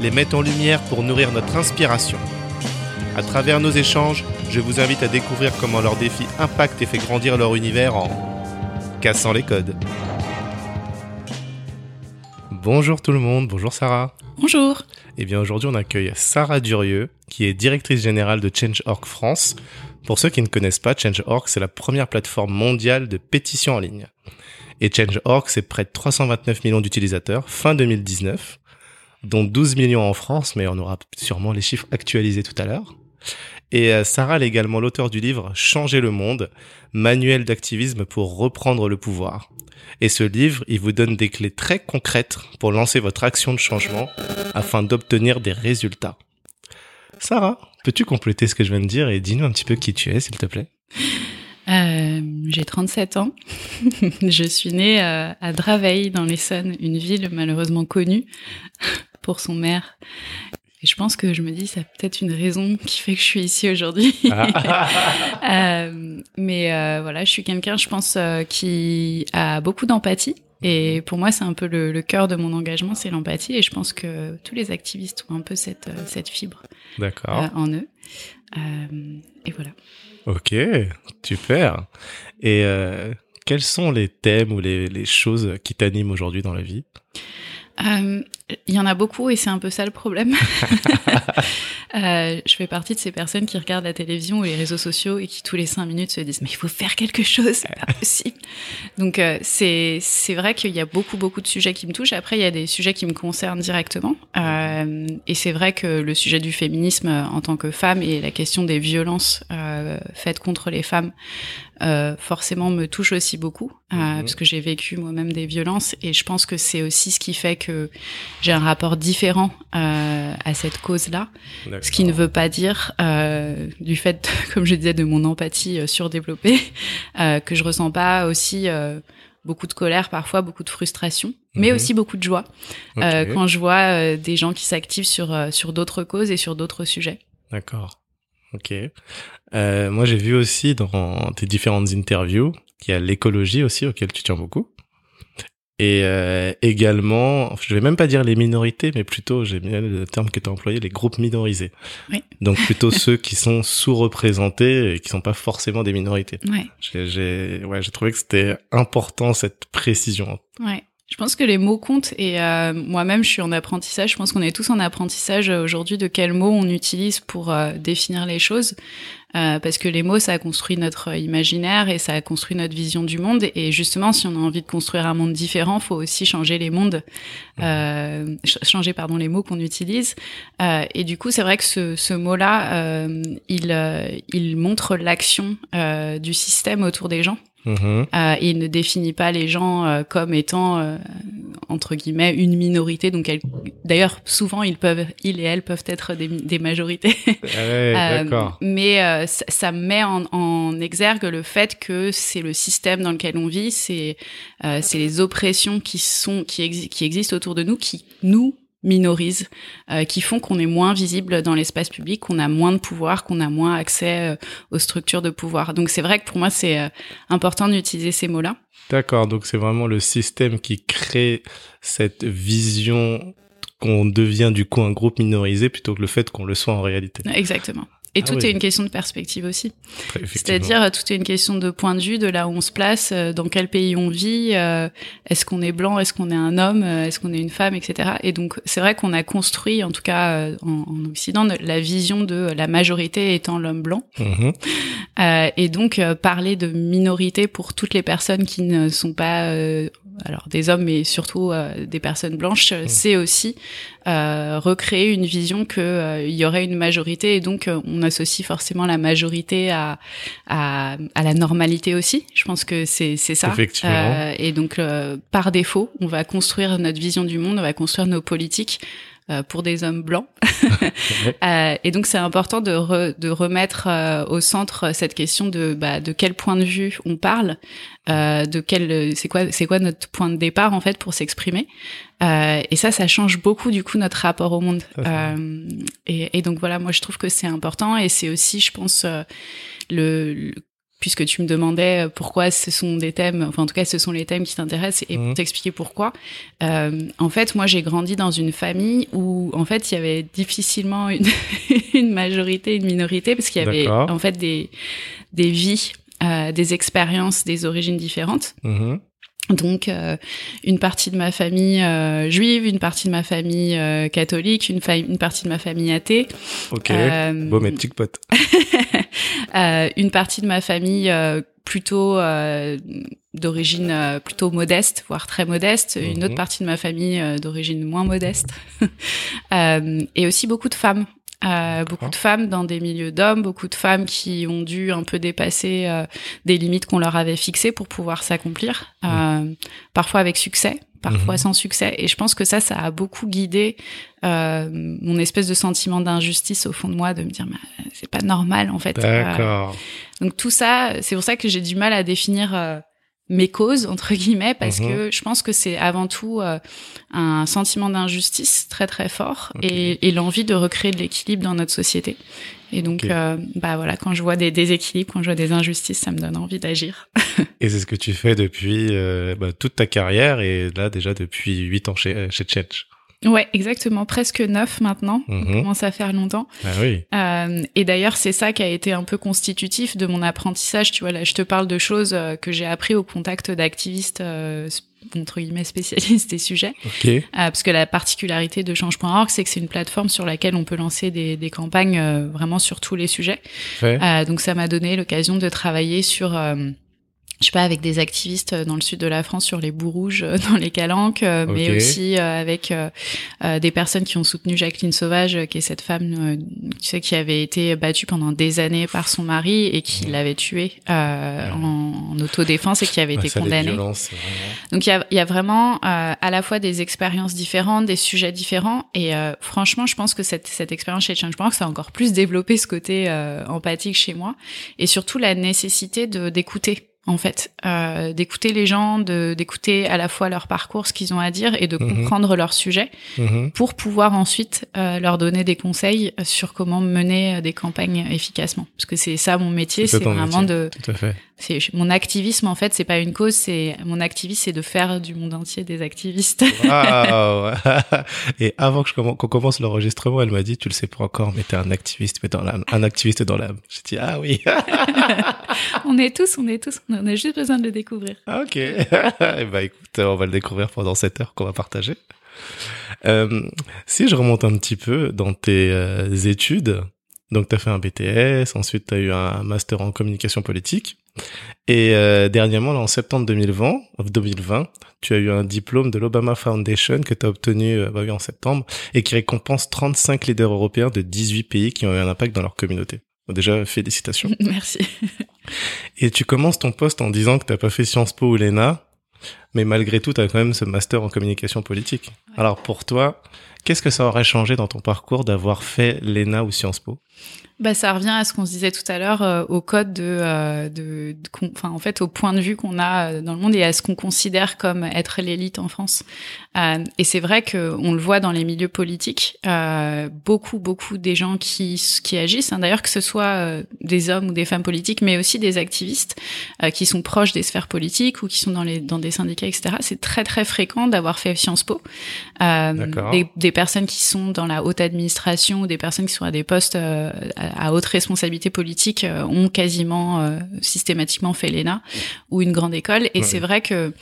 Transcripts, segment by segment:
les met en lumière pour nourrir notre inspiration. À travers nos échanges, je vous invite à découvrir comment leurs défis impactent et fait grandir leur univers en cassant les codes. Bonjour tout le monde, bonjour Sarah. Bonjour. Eh bien aujourd'hui on accueille Sarah Durieux, qui est directrice générale de Change.org France. Pour ceux qui ne connaissent pas, Change.org c'est la première plateforme mondiale de pétition en ligne. Et Change.org c'est près de 329 millions d'utilisateurs fin 2019, dont 12 millions en France, mais on aura sûrement les chiffres actualisés tout à l'heure. Et euh, Sarah est également l'auteur du livre Changer le monde, manuel d'activisme pour reprendre le pouvoir. Et ce livre, il vous donne des clés très concrètes pour lancer votre action de changement afin d'obtenir des résultats. Sarah, peux-tu compléter ce que je viens de dire et dis-nous un petit peu qui tu es, s'il te plaît? Euh, J'ai 37 ans. je suis née euh, à Draveil, dans l'Essonne, une ville malheureusement connue pour son maire et je pense que je me dis, ça peut-être une raison qui fait que je suis ici aujourd'hui. Ah. euh, mais euh, voilà, je suis quelqu'un, je pense, euh, qui a beaucoup d'empathie. Et pour moi, c'est un peu le, le cœur de mon engagement, c'est l'empathie. Et je pense que tous les activistes ont un peu cette, cette fibre en eux. et voilà. Ok, super. Et quels sont les thèmes ou les, les choses qui t'animent aujourd'hui dans la vie? Il y en a beaucoup et c'est un peu ça le problème. euh, je fais partie de ces personnes qui regardent la télévision ou les réseaux sociaux et qui tous les cinq minutes se disent mais il faut faire quelque chose, c'est pas possible. Donc euh, c'est c'est vrai qu'il y a beaucoup beaucoup de sujets qui me touchent. Après il y a des sujets qui me concernent directement euh, et c'est vrai que le sujet du féminisme en tant que femme et la question des violences faites contre les femmes forcément me touche aussi beaucoup mhm. parce que j'ai vécu moi-même des violences et je pense que c'est aussi ce qui fait que j'ai un rapport différent euh, à cette cause-là. Ce qui ne veut pas dire euh, du fait, comme je disais, de mon empathie euh, surdéveloppée, que je ressens pas aussi beaucoup de colère parfois, beaucoup de frustration, mais mhm. aussi beaucoup de joie quand je vois des gens qui s'activent sur sur d'autres causes et sur d'autres sujets. D'accord. Ok. Moi, j'ai vu aussi dans tes différentes interviews qu'il y a l'écologie aussi auquel tu tiens beaucoup. Et euh, également, je vais même pas dire les minorités, mais plutôt, j'ai bien le terme que tu as employé, les groupes minorisés. Oui. Donc plutôt ceux qui sont sous-représentés et qui sont pas forcément des minorités. Ouais. J'ai, ouais, trouvé que c'était important cette précision. Ouais. Je pense que les mots comptent et euh, moi-même je suis en apprentissage. Je pense qu'on est tous en apprentissage euh, aujourd'hui de quels mots on utilise pour euh, définir les choses. Euh, parce que les mots, ça a construit notre imaginaire et ça a construit notre vision du monde. Et justement, si on a envie de construire un monde différent, faut aussi changer les mondes, euh, changer pardon les mots qu'on utilise. Euh, et du coup, c'est vrai que ce, ce mot-là, il il montre l'action du système autour des gens. Mm-hmm. Euh, il ne définit pas les gens euh, comme étant euh, entre guillemets une minorité. Donc, d'ailleurs, souvent ils peuvent, ils et elles peuvent être des, des majorités. Ah mais ça, ça, met en, en, exergue le fait que c'est le système dans lequel on vit, c'est c'est les oppressions qui sont qui, qui existent autour de nous qui nous minorisent, euh, qui font qu'on est moins visible dans l'espace public, qu'on a moins de pouvoir, qu'on a moins accès euh, aux structures de pouvoir. Donc c'est vrai que pour moi c'est euh, important d'utiliser ces mots-là. D'accord, donc c'est vraiment le système qui crée cette vision qu'on devient du coup un groupe minorisé plutôt que le fait qu'on le soit en réalité. Exactement. Et ah tout est une question de perspective aussi. C'est-à-dire, tout est une question de point de vue, de là où on se place, euh, dans quel pays on vit, euh, est-ce qu'on est blanc, est-ce qu'on est un homme, euh, est-ce qu'on est une femme, etc. Et donc, c'est vrai qu'on a construit, en tout cas en, en, Occident, la vision de la majorité étant l'homme blanc. Mm-hmm. Euh, et donc, parler de minorité pour toutes les personnes qui ne sont pas alors des hommes mais surtout euh, des personnes blanches, mmh. c'est aussi euh, recréer une vision que euh, il y aurait une majorité et donc on associe forcément la majorité à, à, à la normalité aussi. Je pense que c'est c'est ça. Effectivement. et donc par défaut, on va construire notre vision du monde, on va construire nos politiques pour des hommes blancs. et donc c'est important de, de remettre au centre cette question de bah, de quel point de vue on parle, de quel c'est quoi c'est quoi notre point de départ en fait pour s'exprimer. et ça, ça change beaucoup du coup notre rapport au monde. Et, et, donc voilà, moi je trouve que c'est important et c'est aussi, je pense, le puisque tu me demandais euh, pourquoi ce sont des thèmes, enfin en tout cas ce sont les thèmes qui t'intéressent et pour mhm. t'expliquer pourquoi. Euh, en fait, moi j'ai grandi dans une famille où en fait il y avait difficilement une, une majorité, une minorité parce qu'il y avait en fait des des vies, euh, des expériences, des origines différentes. Mhm. Donc euh, une partie de ma famille euh, juive, une partie de ma famille euh, catholique, une, une partie de ma famille athée. Ok. bon mes petits potes. une partie de ma famille plutôt d'origine plutôt modeste, voire très modeste. Une autre mhm. partie de ma famille d'origine moins modeste. et aussi beaucoup de femmes. Euh, beaucoup de femmes dans des milieux d'hommes, beaucoup de femmes qui ont dû un peu dépasser euh, des limites qu'on leur avait fixées pour pouvoir s'accomplir, euh, parfois avec succès, parfois mhm. sans succès. Et je pense que ça, ça a beaucoup guidé mon espèce de sentiment d'injustice au fond de moi, de me dire, c'est pas normal en fait. D'accord. donc tout ça, c'est pour ça que j'ai du mal à définir mes causes entre guillemets parce mhm. que je pense que c'est avant tout euh, un sentiment d'injustice très très fort et, et l'envie de recréer de l'équilibre dans notre société. Et donc euh, bah voilà quand je vois des déséquilibres quand je vois des injustices ça me donne envie d'agir. Et c'est ce que tu fais depuis euh, bah, toute ta carrière et là déjà depuis huit ans chez chez Chetch Ouais, exactement, presque neuf maintenant. On mhm. commence à faire longtemps. Ah oui. Euh, et d'ailleurs, c'est ça qui a été un peu constitutif de mon apprentissage. Tu vois, là, je te parle de choses euh, que j'ai appris au contact d'activistes euh, entre guillemets spécialistes des sujets. Okay. Euh, parce que la particularité de Change.org, c'est que c'est une plateforme sur laquelle on peut lancer des, des campagnes euh, vraiment sur tous les sujets. Euh, donc ça m'a donné l'occasion de travailler sur je sais pas, avec des activistes euh, dans le sud de la France sur les bouts rouges euh, dans les calanques, euh, mais aussi avec des personnes qui ont soutenu Jacqueline Sauvage, qui est cette femme, tu sais, qui avait été battue pendant des années par son mari et qui l'avait tuée en, autodéfense et qui avait été condamnée. Donc il y a, y a, vraiment à la fois des expériences différentes, des sujets différents, et franchement, je pense que cette, cette expérience chez Change.org, ça a encore plus développé ce côté empathique chez moi, et surtout la nécessité de d'écouter en fait, euh, d'écouter les gens, de d'écouter à la fois leur parcours, ce qu'ils ont à dire, et de mhm. comprendre leur sujet, mhm. pour pouvoir ensuite euh, leur donner des conseils sur comment mener des campagnes efficacement. Parce que c'est ça mon métier, c'est vraiment de. C'est mon activisme en fait, c'est pas une cause, c'est mon activisme, c'est de faire du monde entier des activistes. et avant que je commence, qu'on commence l'enregistrement, elle m'a dit, tu le sais pas encore, mais t'es un activiste, mais dans l'âme, un activiste dans l'âme. J'ai dit ah oui. on est tous, on est tous. On a juste besoin de le découvrir. Ah, ok. bah écoute, on va le découvrir pendant cette heure qu'on va partager. Euh, si je remonte un petit peu dans tes euh, études, donc tu as fait un BTS, ensuite tu as eu un master en communication politique, et euh, dernièrement, en septembre 2020, 2020, tu as eu un diplôme de l'Obama Foundation que tu as obtenu euh, bah oui, en septembre, et qui récompense 35 leaders européens de 18 pays qui ont eu un impact dans leur communauté. Déjà, félicitations. Merci. Et tu commences ton poste en disant que t'as pas fait Sciences Po ou l'ENA, mais malgré tout, tu as quand même ce master en communication politique. Alors pour toi, qu'est-ce que ça aurait changé dans ton parcours d'avoir fait l'ENA ou Sciences Po? Bah, ça revient à ce qu'on se disait tout à l'heure euh, au code de, euh, de, enfin en fait au point de vue qu'on a euh, dans le monde et à ce qu'on considère comme être l'élite en France. et c'est vrai que on le voit dans les milieux politiques, beaucoup beaucoup des gens qui qui agissent, hein, d'ailleurs que ce soit des hommes ou des femmes politiques, mais aussi des activistes qui sont proches des sphères politiques ou qui sont dans les dans des syndicats, etc. C'est très très fréquent d'avoir fait Sciences Po. Des, des, personnes qui sont dans la haute administration ou des personnes qui sont à des postes à haute responsabilité politique euh, ont quasiment euh, systématiquement fait l'ENA ou une grande école. Et c'est vrai que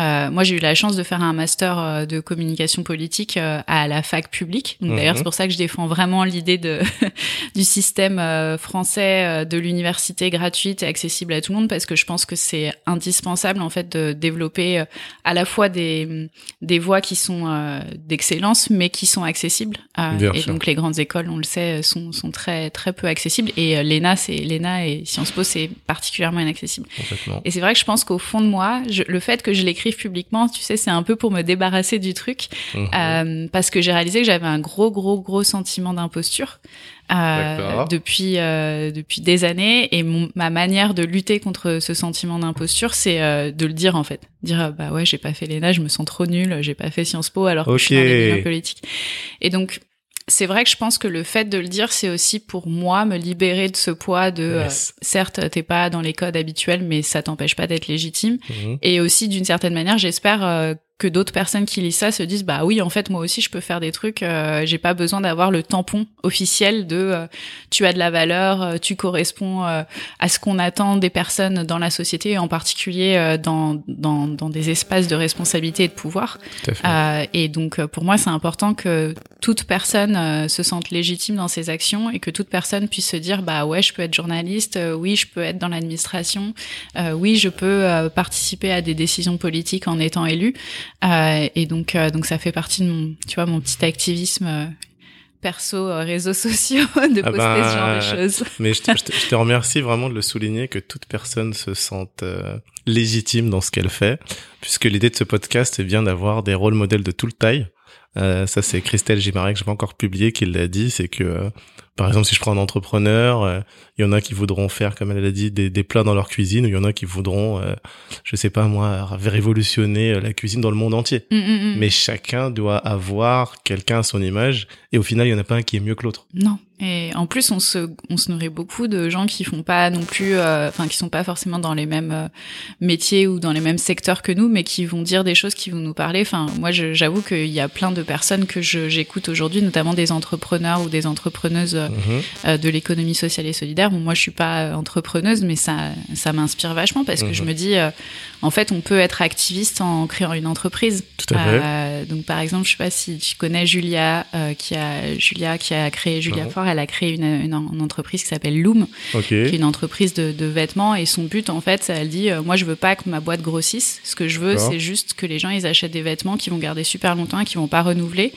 euh, moi, j'ai eu la chance de faire un master euh, de communication politique euh, à la fac publique. D'ailleurs, c'est mhm. pour ça que je défends vraiment l'idée de du système français de l'université gratuite et accessible à tout le monde parce que je pense que c'est indispensable en fait de développer à la fois des des voies qui sont d'excellence mais qui sont accessibles. et donc les grandes écoles, on le sait, sont sont très très peu accessibles. Et l'ENA, c'est l'ENA et Sciences Po, c'est particulièrement inaccessible. Et c'est vrai que je pense qu'au fond de moi, je, le fait que je l'écris publiquement, tu sais, c'est un peu pour me débarrasser du truc, Mhm. euh, parce que j'ai réalisé que j'avais un gros, gros, gros sentiment d'imposture euh, depuis euh, depuis des années, et mon, ma manière de lutter contre ce sentiment d'imposture, c'est de le dire en fait, dire bah ouais, j'ai pas fait l'ENA, je me sens trop nulle, j'ai pas fait Sciences Po alors que je suis politiques, et donc c'est vrai que je pense que le fait de le dire, c'est aussi pour moi me libérer de ce poids de euh, certes t'es pas dans les codes habituels, mais ça t'empêche pas d'être légitime. Mhm. Et aussi d'une certaine manière, j'espère euh, que d'autres personnes qui lisent ça se disent bah oui en fait moi aussi je peux faire des trucs. euh, J'ai pas besoin d'avoir le tampon officiel de euh, tu as de la valeur, euh, tu corresponds euh, à ce qu'on attend des personnes dans la société, et en particulier euh, dans, dans dans des espaces de responsabilité et de pouvoir. Euh, et donc, pour moi, c'est important que toute personne euh, se sente légitime dans ses actions et que toute personne puisse se dire, bah ouais, je peux être journaliste, euh, oui, je peux être dans l'administration, euh, oui, je peux euh, participer à des décisions politiques en étant élu. Euh, et donc, euh, donc ça fait partie de mon, tu vois, mon petit activisme euh, perso, euh, réseaux sociaux, de Ah poster bah, ce genre de choses. Mais je te, je te- je te remercie vraiment de le souligner que toute personne se sente euh, légitime dans ce qu'elle fait, puisque l'idée de ce podcast c'est bien d'avoir des rôles modèles de toute taille. Euh, ça c'est Christelle Gimaret que j'ai pas encore publié qui l'a dit, c'est que euh, par exemple si je prends un entrepreneur, euh, il y en a qui voudront faire comme elle l'a dit des, des plats dans leur cuisine, ou il y en a qui voudront, euh, je sais pas moi, révolutionner euh, la cuisine dans le monde entier. Mm, mm, mm. Mais chacun doit avoir quelqu'un à son image, et au final il y en a pas un qui est mieux que l'autre. Non. Et en plus, on se, on se nourrit beaucoup de gens qui font pas non plus, euh, enfin, qui sont pas forcément dans les mêmes euh, métiers ou dans les mêmes secteurs que nous, mais qui vont dire des choses qui vont nous parler. Enfin, moi, j'avoue qu'il y a plein de personnes que j'écoute aujourd'hui, notamment des entrepreneurs ou des entrepreneuses euh, Mhm. euh, de l'économie sociale et solidaire. Bon, moi, je suis pas entrepreneuse, mais ça, ça m'inspire vachement parce que je me dis, euh, en fait, on peut être activiste en créant une entreprise. Tout à fait. Euh, donc, par exemple, je sais pas si tu connais Julia, euh, qui a Julia qui a créé Julia Mhm. Fort. Elle a créé une, une, une entreprise qui s'appelle Loom, qui est une entreprise de, de vêtements. Et son but, en fait, elle dit, euh, moi, je veux pas que ma boîte grossisse. Ce que je veux, c'est juste que les gens ils achètent des vêtements qui vont garder super longtemps et qui vont pas renouveler.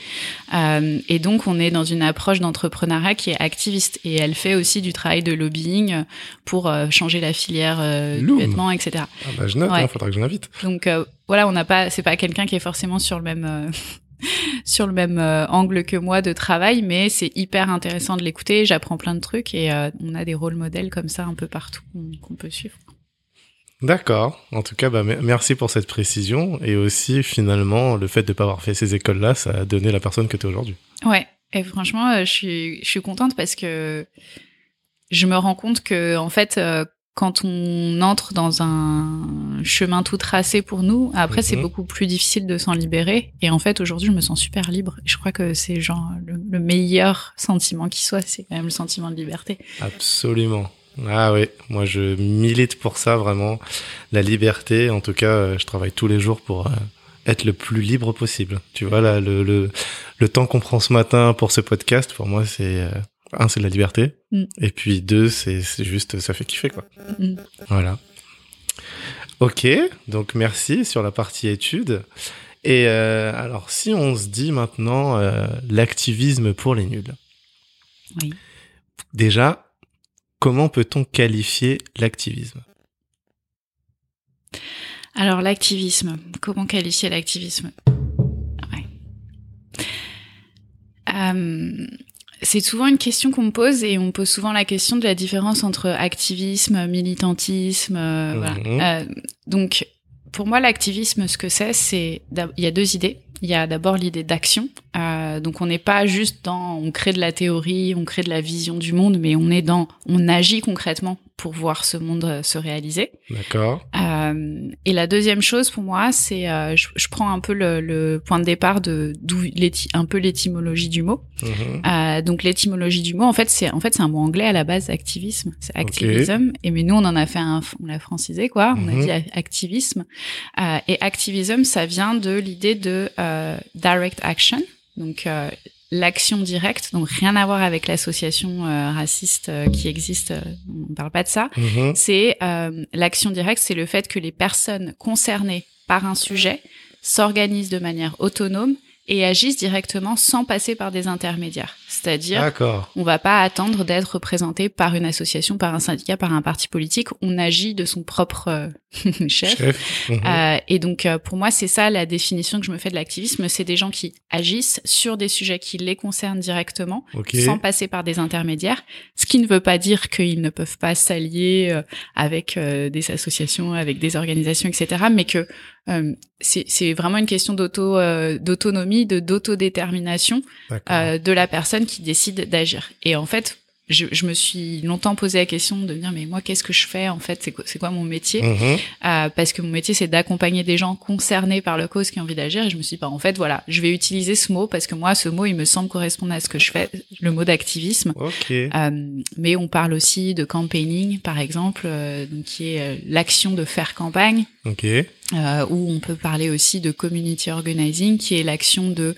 Euh, et donc, on est dans une approche d'entrepreneuriat qui est activiste. Et elle fait aussi du travail de lobbying pour euh, changer la filière du vêtement, etc. Ah bah je note, Ouais. hein, faudra que je l'invite. Donc voilà, on n'a pas, c'est pas quelqu'un qui est forcément sur le même sur le même euh, angle que moi de travail, mais c'est hyper intéressant de l'écouter. J'apprends plein de trucs et euh, on a des rôles modèles comme ça un peu partout qu'on peut suivre. D'accord. En tout cas, bah, me- merci pour cette précision. Et aussi, finalement, le fait de ne pas avoir fait ces écoles-là, ça a donné la personne que tu es aujourd'hui. Ouais. Et franchement, euh, je suis je suis contente parce que je me rends compte que en fait. Euh, quand on entre dans un chemin tout tracé pour nous, après c'est Mhm. beaucoup plus difficile de s'en libérer. Et en fait, aujourd'hui, je me sens super libre. Je crois que c'est genre le, le meilleur sentiment qui soit, c'est quand même le sentiment de liberté. Absolument. Ah oui, moi je milite pour ça vraiment. La liberté, en tout cas, euh, je travaille tous les jours pour euh, être le plus libre possible. Tu vois, là, le, le, le temps qu'on prend ce matin pour ce podcast, pour moi, c'est... un, c'est de la liberté. Mm. Et puis deux, c'est c'est juste, ça fait kiffer, quoi. Mm. Voilà. Ok, donc merci sur la partie études. Et euh, alors, si on se dit maintenant euh, l'activisme pour les nuls, Oui. déjà, comment peut-on qualifier l'activisme? Alors l'activisme, comment qualifier l'activisme? Ouais. Euh, c'est souvent une question qu'on me pose et on me pose souvent la question de la différence entre activisme, militantisme. euh, Mhm. voilà. Euh, donc pour moi l'activisme, ce que c'est, c'est il y a deux idées. Il y a d'abord l'idée d'action. Euh, donc on n'est pas juste dans on crée de la théorie, on crée de la vision du monde, mais on est dans on agit concrètement pour voir ce monde euh, se réaliser. D'accord Euh, et la deuxième chose pour moi, c'est euh, je, je prends un peu le, le point de départ de d'où un peu l'étymologie du mot. Mhm. Euh, donc l'étymologie du mot, en fait, c'est en fait c'est un mot anglais à la base, activisme, c'est activism. Et mais nous, on en a fait un, on l'a francisé quoi. On a Mhm. dit activisme. Et activism, ça vient de l'idée de direct action. Donc l'action directe, donc rien à voir avec l'association euh, raciste euh, qui existe. euh, on parle pas de ça Mhm. c'est euh, l'action directe, c'est le fait que les personnes concernées par un sujet s'organisent de manière autonome et agissent directement sans passer par des intermédiaires. C'est-à-dire, on va pas attendre d'être représenté par une association, par un syndicat, par un parti politique. On agit de son propre euh, chef. Mhm. Euh, et donc, euh, pour moi, c'est ça la définition que je me fais de l'activisme. C'est des gens qui agissent sur des sujets qui les concernent directement, sans passer par des intermédiaires. Ce qui ne veut pas dire qu'ils ne peuvent pas s'allier avec des associations, avec des organisations, etc. Mais que euh, c'est vraiment une question d'auto euh, d'autonomie, de d'autodétermination euh, de la personne qui décide d'agir. Et en fait, je, je, me suis longtemps posé la question de dire mais moi qu'est-ce que je fais en fait? C'est quoi, quoi mon métier? Mhm. euh, parce que mon métier c'est d'accompagner des gens concernés par le cause qui ont envie d'agir et je me suis dit bah, en fait voilà je vais utiliser ce mot parce que moi ce mot il me semble correspondre à ce que je fais le mot d'activisme okay. euh, mais on parle aussi de campaigning par exemple euh, donc qui est euh, l'action de faire campagne okay. Euh, où on peut parler aussi de community organizing, qui est l'action de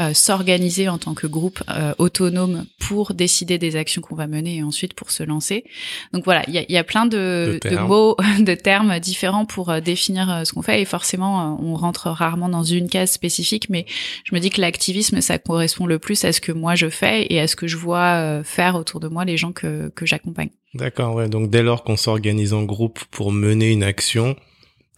euh, s'organiser en tant que groupe euh, autonome pour décider des actions qu'on va mener et ensuite pour se lancer. Donc voilà, il y a, y a, plein de, de, de, mots, de termes différents pour euh, définir euh, ce qu'on fait et forcément on rentre rarement dans une case spécifique, mais je me dis que l'activisme ça correspond le plus à ce que moi je fais et à ce que je vois faire autour de moi les gens que, que j'accompagne. D'accord, ouais. Donc dès lors qu'on s'organise en groupe pour mener une action,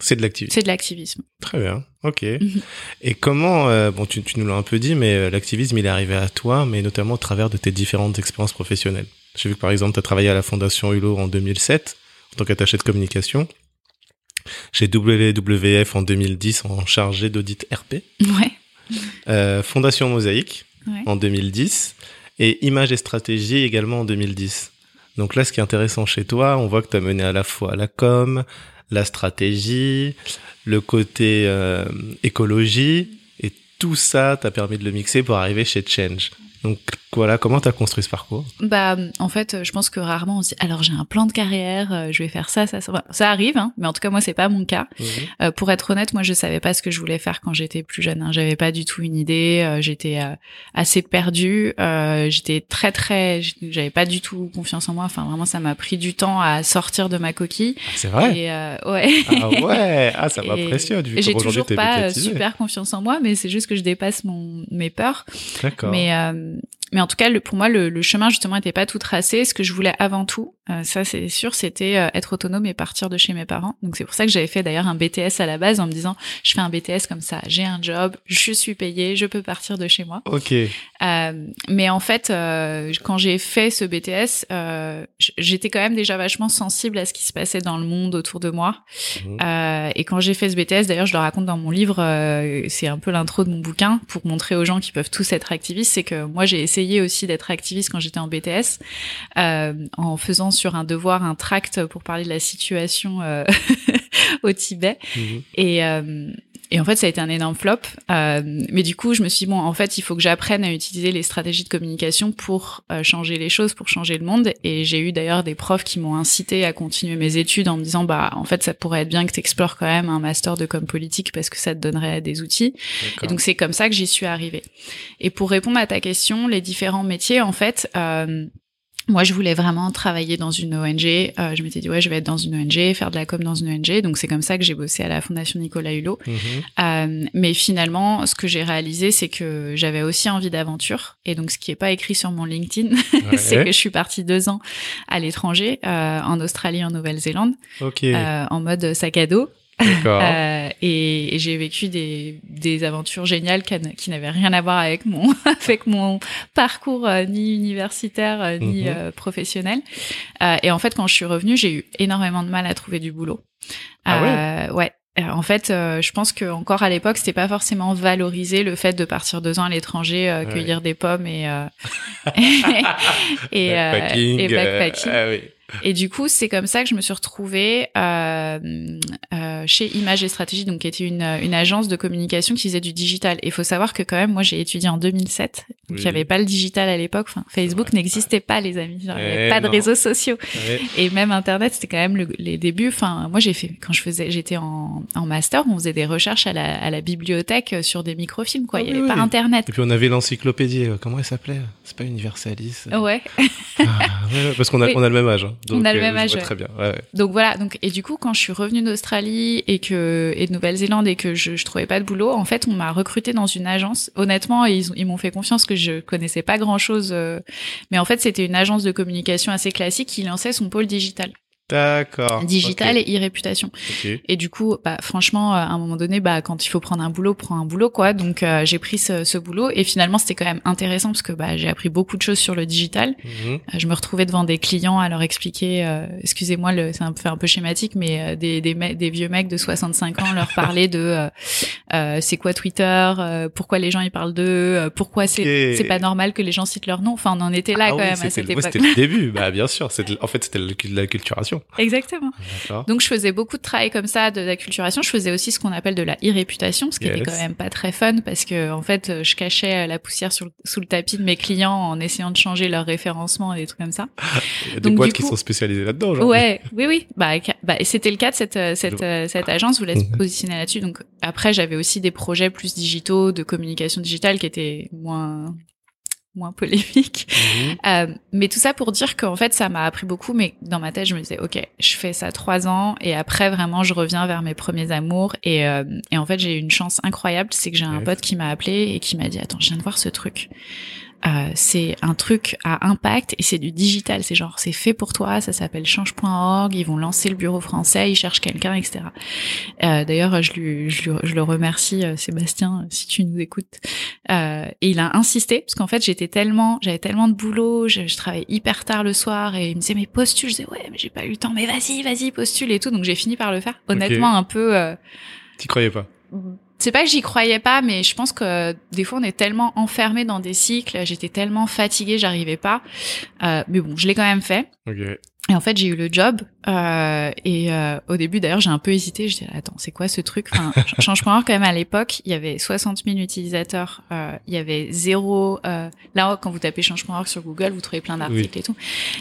c'est de l'activisme. C'est de l'activisme. Très bien, ok. Mhm. Et comment, euh, bon, tu, tu nous l'as un peu dit, mais euh, l'activisme, il est arrivé à toi, mais notamment au travers de tes différentes expériences professionnelles. J'ai vu que par exemple, tu as travaillé à la Fondation Hulot en 2007 en tant qu'attaché de communication. Chez WWF en 2010 en chargé d'audit RP. Ouais. Euh, Fondation Mosaïque en 2010 et Images et Stratégie également en 2010. Donc là, ce qui est intéressant chez toi, on voit que tu as mené à la fois la com, la stratégie, le côté euh, écologie, et tout ça t'a permis de le mixer pour arriver chez Change. Donc voilà, comment tu as construit ce parcours? Bah en fait, je pense que rarement on se dit alors j'ai un plan de carrière, euh, je vais faire ça, ça, ça. ça arrive, hein, mais en tout cas moi c'est pas mon cas. Euh, pour être honnête, moi je savais pas ce que je voulais faire quand j'étais plus jeune. Hein. J'avais pas du tout une idée. Euh, j'étais assez perdue. j'étais très très, j'avais pas du tout confiance en moi. Enfin vraiment, ça m'a pris du temps à sortir de ma coquille. Ah, c'est vrai? Et, ouais. Ah ouais. Ah ça m'impressionne. Du J'ai toujours pas super confiance en moi, mais c'est juste que je dépasse mon mes peurs. D'accord. Mais um, mais en tout cas, le, pour moi, le, le chemin justement n'était pas tout tracé. Ce que je voulais avant tout, euh, ça c'est sûr, c'était euh, être autonome et partir de chez mes parents. Donc c'est pour ça que j'avais fait d'ailleurs un BTS à la base en me disant, je fais un BTS comme ça, j'ai un job, je suis payée, je peux partir de chez moi. Ok. Euh, mais en fait, euh, quand j'ai fait ce BTS, j'étais quand même déjà vachement sensible à ce qui se passait dans le monde autour de moi. Mhm. et quand j'ai fait ce BTS, d'ailleurs, je le raconte dans mon livre, c'est un peu l'intro de mon bouquin pour montrer aux gens qui peuvent tous être activistes, c'est que moi j'ai essayé aussi d'être activiste quand j'étais en BTS, euh, en faisant sur un devoir un tract pour parler de la situation euh, au Tibet. Mhm. Et, euh, et en fait, ça a été un énorme flop. Euh, mais du coup, je me suis dit, bon, en fait, il faut que j'apprenne à utiliser les stratégies de communication pour euh, changer les choses, pour changer le monde. Et j'ai eu d'ailleurs des profs qui m'ont incité à continuer mes études en me disant, bah, en fait, ça pourrait être bien que tu explores quand même un master de com politique parce que ça te donnerait des outils. Et donc, c'est comme ça que j'y suis arrivée. Et pour répondre à ta question, les différents métiers, en fait, euh, moi, je voulais vraiment travailler dans une ONG. Euh, je m'étais dit, ouais, je vais être dans une ONG, faire de la com dans une ONG. Donc, c'est comme ça que j'ai bossé à la Fondation Nicolas Hulot. Mhm. Euh, mais finalement, ce que j'ai réalisé, c'est que j'avais aussi envie d'aventure. Et donc, ce qui est pas écrit sur mon LinkedIn, c'est que je suis partie deux ans à l'étranger, euh, en Australie, en Nouvelle-Zélande, euh, en mode sac à dos. Euh, et, j'ai vécu des, des aventures géniales qui, n'avaient rien à voir avec mon avec mon parcours euh, ni universitaire euh, ni mhm. professionnel. et en fait, quand je suis revenue, j'ai eu énormément de mal à trouver du boulot. Ah ouais. ouais. En fait, je pense que encore à l'époque, c'était pas forcément valorisé le fait de partir deux ans à l'étranger, cueillir des pommes et et, backpacking. et backpacking. Ah oui. Et du coup, c'est comme ça que je me suis retrouvée euh, euh, chez Image et Stratégie, donc qui était une, une agence de communication qui faisait du digital. Et il faut savoir que quand même, moi, j'ai étudié en 2007, donc il n'y avait pas le digital à l'époque. Enfin, Facebook n'existait pas, les amis. il n'y avait eh pas de réseaux sociaux. Et même Internet, c'était quand même le, les débuts. Enfin, moi, j'ai fait quand je faisais, j'étais en, en master, on faisait des recherches à la, à la bibliothèque sur des microfilms. Quoi, il n'y avait pas Internet. Et puis on avait l'encyclopédie. Euh, comment elle s'appelait? C'est pas Universalis. Ouais. Ah, parce qu'on a, on a le même âge. Hein. Donc, On a le euh, même âge. Très bien. Ouais, ouais. Donc voilà, donc et du coup quand je suis revenue d'Australie et que et de Nouvelle-Zélande et que je, je trouvais pas de boulot, en fait on m'a recrutée dans une agence. Honnêtement, ils, ils m'ont fait confiance que je connaissais pas grand-chose, euh, mais en fait c'était une agence de communication assez classique qui lançait son pôle digital, D'accord. digital et e-réputation. Ok. Et du coup, bah franchement, à un moment donné, bah quand il faut prendre un boulot, prends un boulot quoi. Donc euh, j'ai pris ce, ce boulot et finalement c'était quand même intéressant parce que bah j'ai appris beaucoup de choses sur le digital. Mhm. Euh, Je me retrouvais devant des clients à leur expliquer, euh, excusez-moi, le- c'est un peu un peu schématique, mais euh, des, des, me- des vieux mecs de 65 ans leur parler de euh, euh, c'est quoi Twitter, euh, pourquoi les gens y parlent d'eux, euh, pourquoi c'est c'est pas normal que les gens citent leur nom. Enfin, on en était là Ah quand oui, même à cette le- époque. C'était le début. Bah, bien sûr. C'était- En fait, c'était le- Exactement. Donc je faisais beaucoup de travail comme ça de l'acculturation. Je faisais aussi ce qu'on appelle de la e-réputation, ce qui était Yes. quand même pas très fun parce que en fait je cachais la poussière sur sous le tapis de mes clients en essayant de changer leur référencement et des trucs comme ça. Il y a des donc, boîtes du qui coup- sont spécialisées là-dedans. Ouais, oui, oui. Bah, bah c'était le cas de cette euh, cette euh, cette agence. Je voulais se Mhm. positionner là-dessus. Donc après, j'avais aussi des projets plus digitaux de communication digitale qui étaient moins moins polémiques. Mhm. Euh, mais tout ça pour dire qu'en fait, ça m'a appris beaucoup. Mais dans ma tête, je me disais, ok, je fais ça trois ans et après, vraiment, je reviens vers mes premiers amours. Et, euh, et en fait, j'ai eu une chance incroyable, c'est que j'ai un pote qui m'a appelé et qui m'a dit, attends, je viens de voir ce truc. Euh, c'est un truc à impact et c'est du digital. C'est genre, c'est fait pour toi. Ça s'appelle change.org. Ils vont lancer le bureau français. Ils cherchent quelqu'un, etc. Euh, D'ailleurs, je, lui, je, lui- je le remercie, euh, Sébastien, si tu nous écoutes. Euh, et il a insisté parce qu'en fait, j'étais tellement, j'avais tellement de boulot, je, je travaillais hyper tard le soir et il me disait mais postule. Je disais ouais, mais j'ai pas eu le temps. Mais vas-y, vas-y, postule et tout. Donc j'ai fini par le faire. Honnêtement, un peu. euh, T'y croyais pas c'est pas que j'y croyais pas, mais je pense que des fois on est tellement enfermé dans des cycles, j'étais tellement fatiguée, j'arrivais pas. Euh, mais bon, je l'ai quand même fait. Ok. Et en fait, j'ai eu le job. Euh, et euh, au début, d'ailleurs, j'ai un peu hésité. Je disais, attends, c'est quoi ce truc? Enfin, Ch- Change.org, quand même, à l'époque, il y avait 60 000 utilisateurs. Euh, il y avait zéro... Euh, là, quand vous tapez Change.org sur Google, vous trouvez plein d'articles et tout.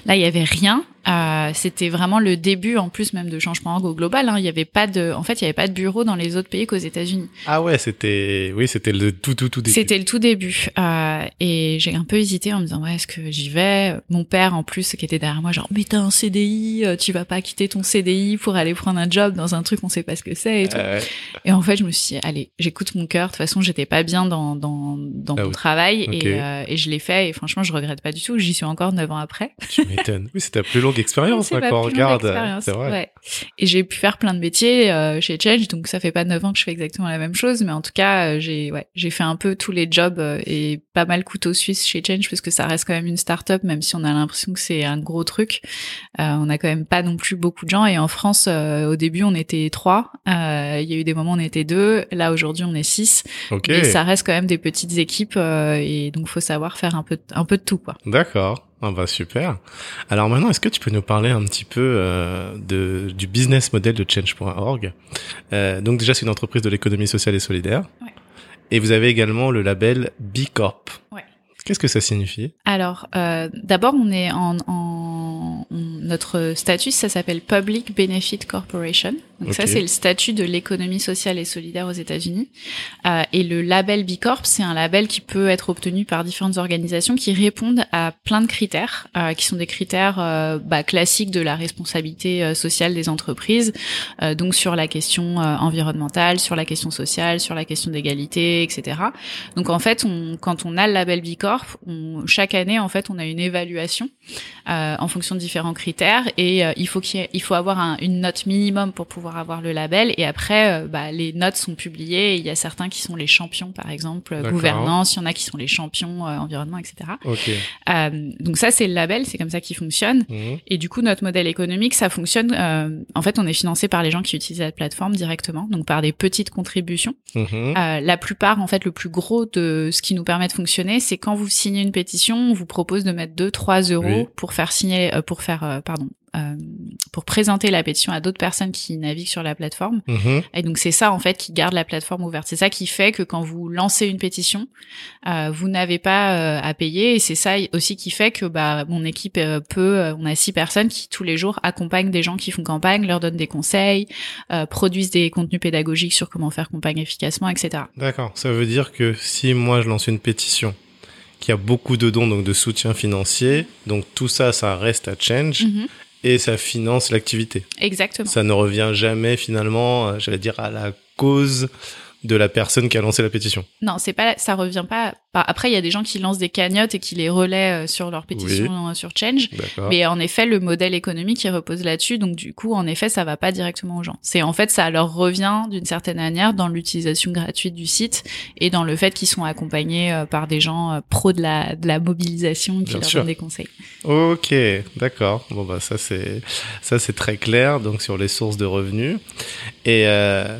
Là, il y avait rien. Euh, C'était vraiment le début, en plus même de Change.org au global. Hein. Il y avait pas de... En fait, il y avait pas de bureau dans les autres pays qu'aux États-Unis. Ah ouais, c'était, oui, c'était le tout, tout, tout début. C'était le tout début. Euh, et j'ai un peu hésité en me disant, ouais, est-ce que j'y vais? Mon père, en plus, qui était derrière moi, genre, mais t'as un CDI, euh, tu vas pas quitter ton CDI pour aller prendre un job dans un truc, on sait pas ce que c'est et tout. Euh, ouais. Et en fait, je me suis dit, allez, j'écoute mon cœur. De toute façon, j'étais pas bien dans, dans, dans Ah mon oui. travail et, euh, et je l'ai fait. Et franchement, je regrette pas du tout. J'y suis encore neuf ans après. Tu m'étonnes. Oui, c'était la plus longue expérience, C'est hein, quand on regarde. expérience, C'est vrai. ouais. Et j'ai pu faire plein de métiers euh, chez Change, donc ça fait pas neuf ans que je fais exactement la même chose, mais en tout cas, euh, j'ai ouais, j'ai fait un peu tous les jobs euh, et pas mal couteau suisse chez Change parce que ça reste quand même une start-up, même si on a l'impression que c'est un gros truc. Euh, on a quand même pas non plus beaucoup de gens et en France, euh, au début, on était trois. Euh, Il y a eu des moments où on était deux. Là, aujourd'hui, on est six. Et ça reste quand même des petites équipes et donc faut savoir faire un peu un peu de tout quoi. D'accord. Ah bah super. Alors maintenant, est-ce que tu peux nous parler un petit peu euh, de, du business model de Change.org euh, Donc déjà, c'est une entreprise de l'économie sociale et solidaire. Ouais. Et vous avez également le label B Corp. Ouais. Qu'est-ce que ça signifie? Alors, euh, d'abord, on est en, notre statut, ça s'appelle Public Benefit Corporation. Donc ça, c'est le statut de l'économie sociale et solidaire aux États-Unis. Euh, et le label B Corp, c'est un label qui peut être obtenu par différentes organisations qui répondent à plein de critères, euh, qui sont des critères euh, bah, classiques de la responsabilité euh, sociale des entreprises. Euh, donc sur la question environnementale, sur la question sociale, sur la question d'égalité, etc. Donc en fait, on, quand on a le label B Corp, on, chaque année en fait, on a une évaluation euh, en fonction de différents critères et euh, il faut qu'il il faut avoir un- une note minimum pour pouvoir avoir le label et après euh, bah, les notes sont publiées il y a certains qui sont les champions par exemple D'accord. gouvernance, il y en a qui sont les champions euh, environnement, etc. Ok. Euh, donc ça c'est le label, c'est comme ça qu'il fonctionne. Mhm. Et du coup, notre modèle économique, ça fonctionne. euh, en fait, on est financé par les gens qui utilisent la plateforme directement, donc par des petites contributions. Euh, la plupart, en fait, le plus gros de ce qui nous permet de fonctionner, c'est quand vous signez une pétition, on vous propose de mettre 2-3 euros Oui. pour faire signer, euh, pour faire, euh, pardon, euh, pour présenter la pétition à d'autres personnes qui naviguent sur la plateforme. Mhm. Et donc c'est ça en fait qui garde la plateforme ouverte. C'est ça qui fait que quand vous lancez une pétition, euh, vous n'avez pas euh, à payer. Et c'est ça aussi qui fait que bah mon équipe euh, peut, euh, on a six personnes qui tous les jours accompagnent des gens qui font campagne, leur donnent des conseils, euh, produisent des contenus pédagogiques sur comment faire campagne efficacement, etc. D'accord. Ça veut dire que si moi je lance une pétition qui a beaucoup de dons, donc de soutien financier, donc tout ça, ça reste à Change. Mhm. Et ça finance l'activité. Exactement. Ça ne revient jamais finalement, euh, j'allais dire, à la cause de la personne qui a lancé la pétition. Non, c'est pas, ça revient pas. Après, il y a des gens qui lancent des cagnottes et qui les relaient euh, sur leur pétition euh, sur Change. Mais en effet, le modèle économique il repose là-dessus. Donc du coup, en effet, ça va pas directement aux gens. C'est en fait, ça leur revient d'une certaine manière dans l'utilisation gratuite du site et dans le fait qu'ils sont accompagnés euh, par des gens pros de la de la mobilisation qui leur donnent des conseils. Ok, d'accord. Bon bah ça c'est ça c'est très clair. Donc sur les sources de revenus et euh,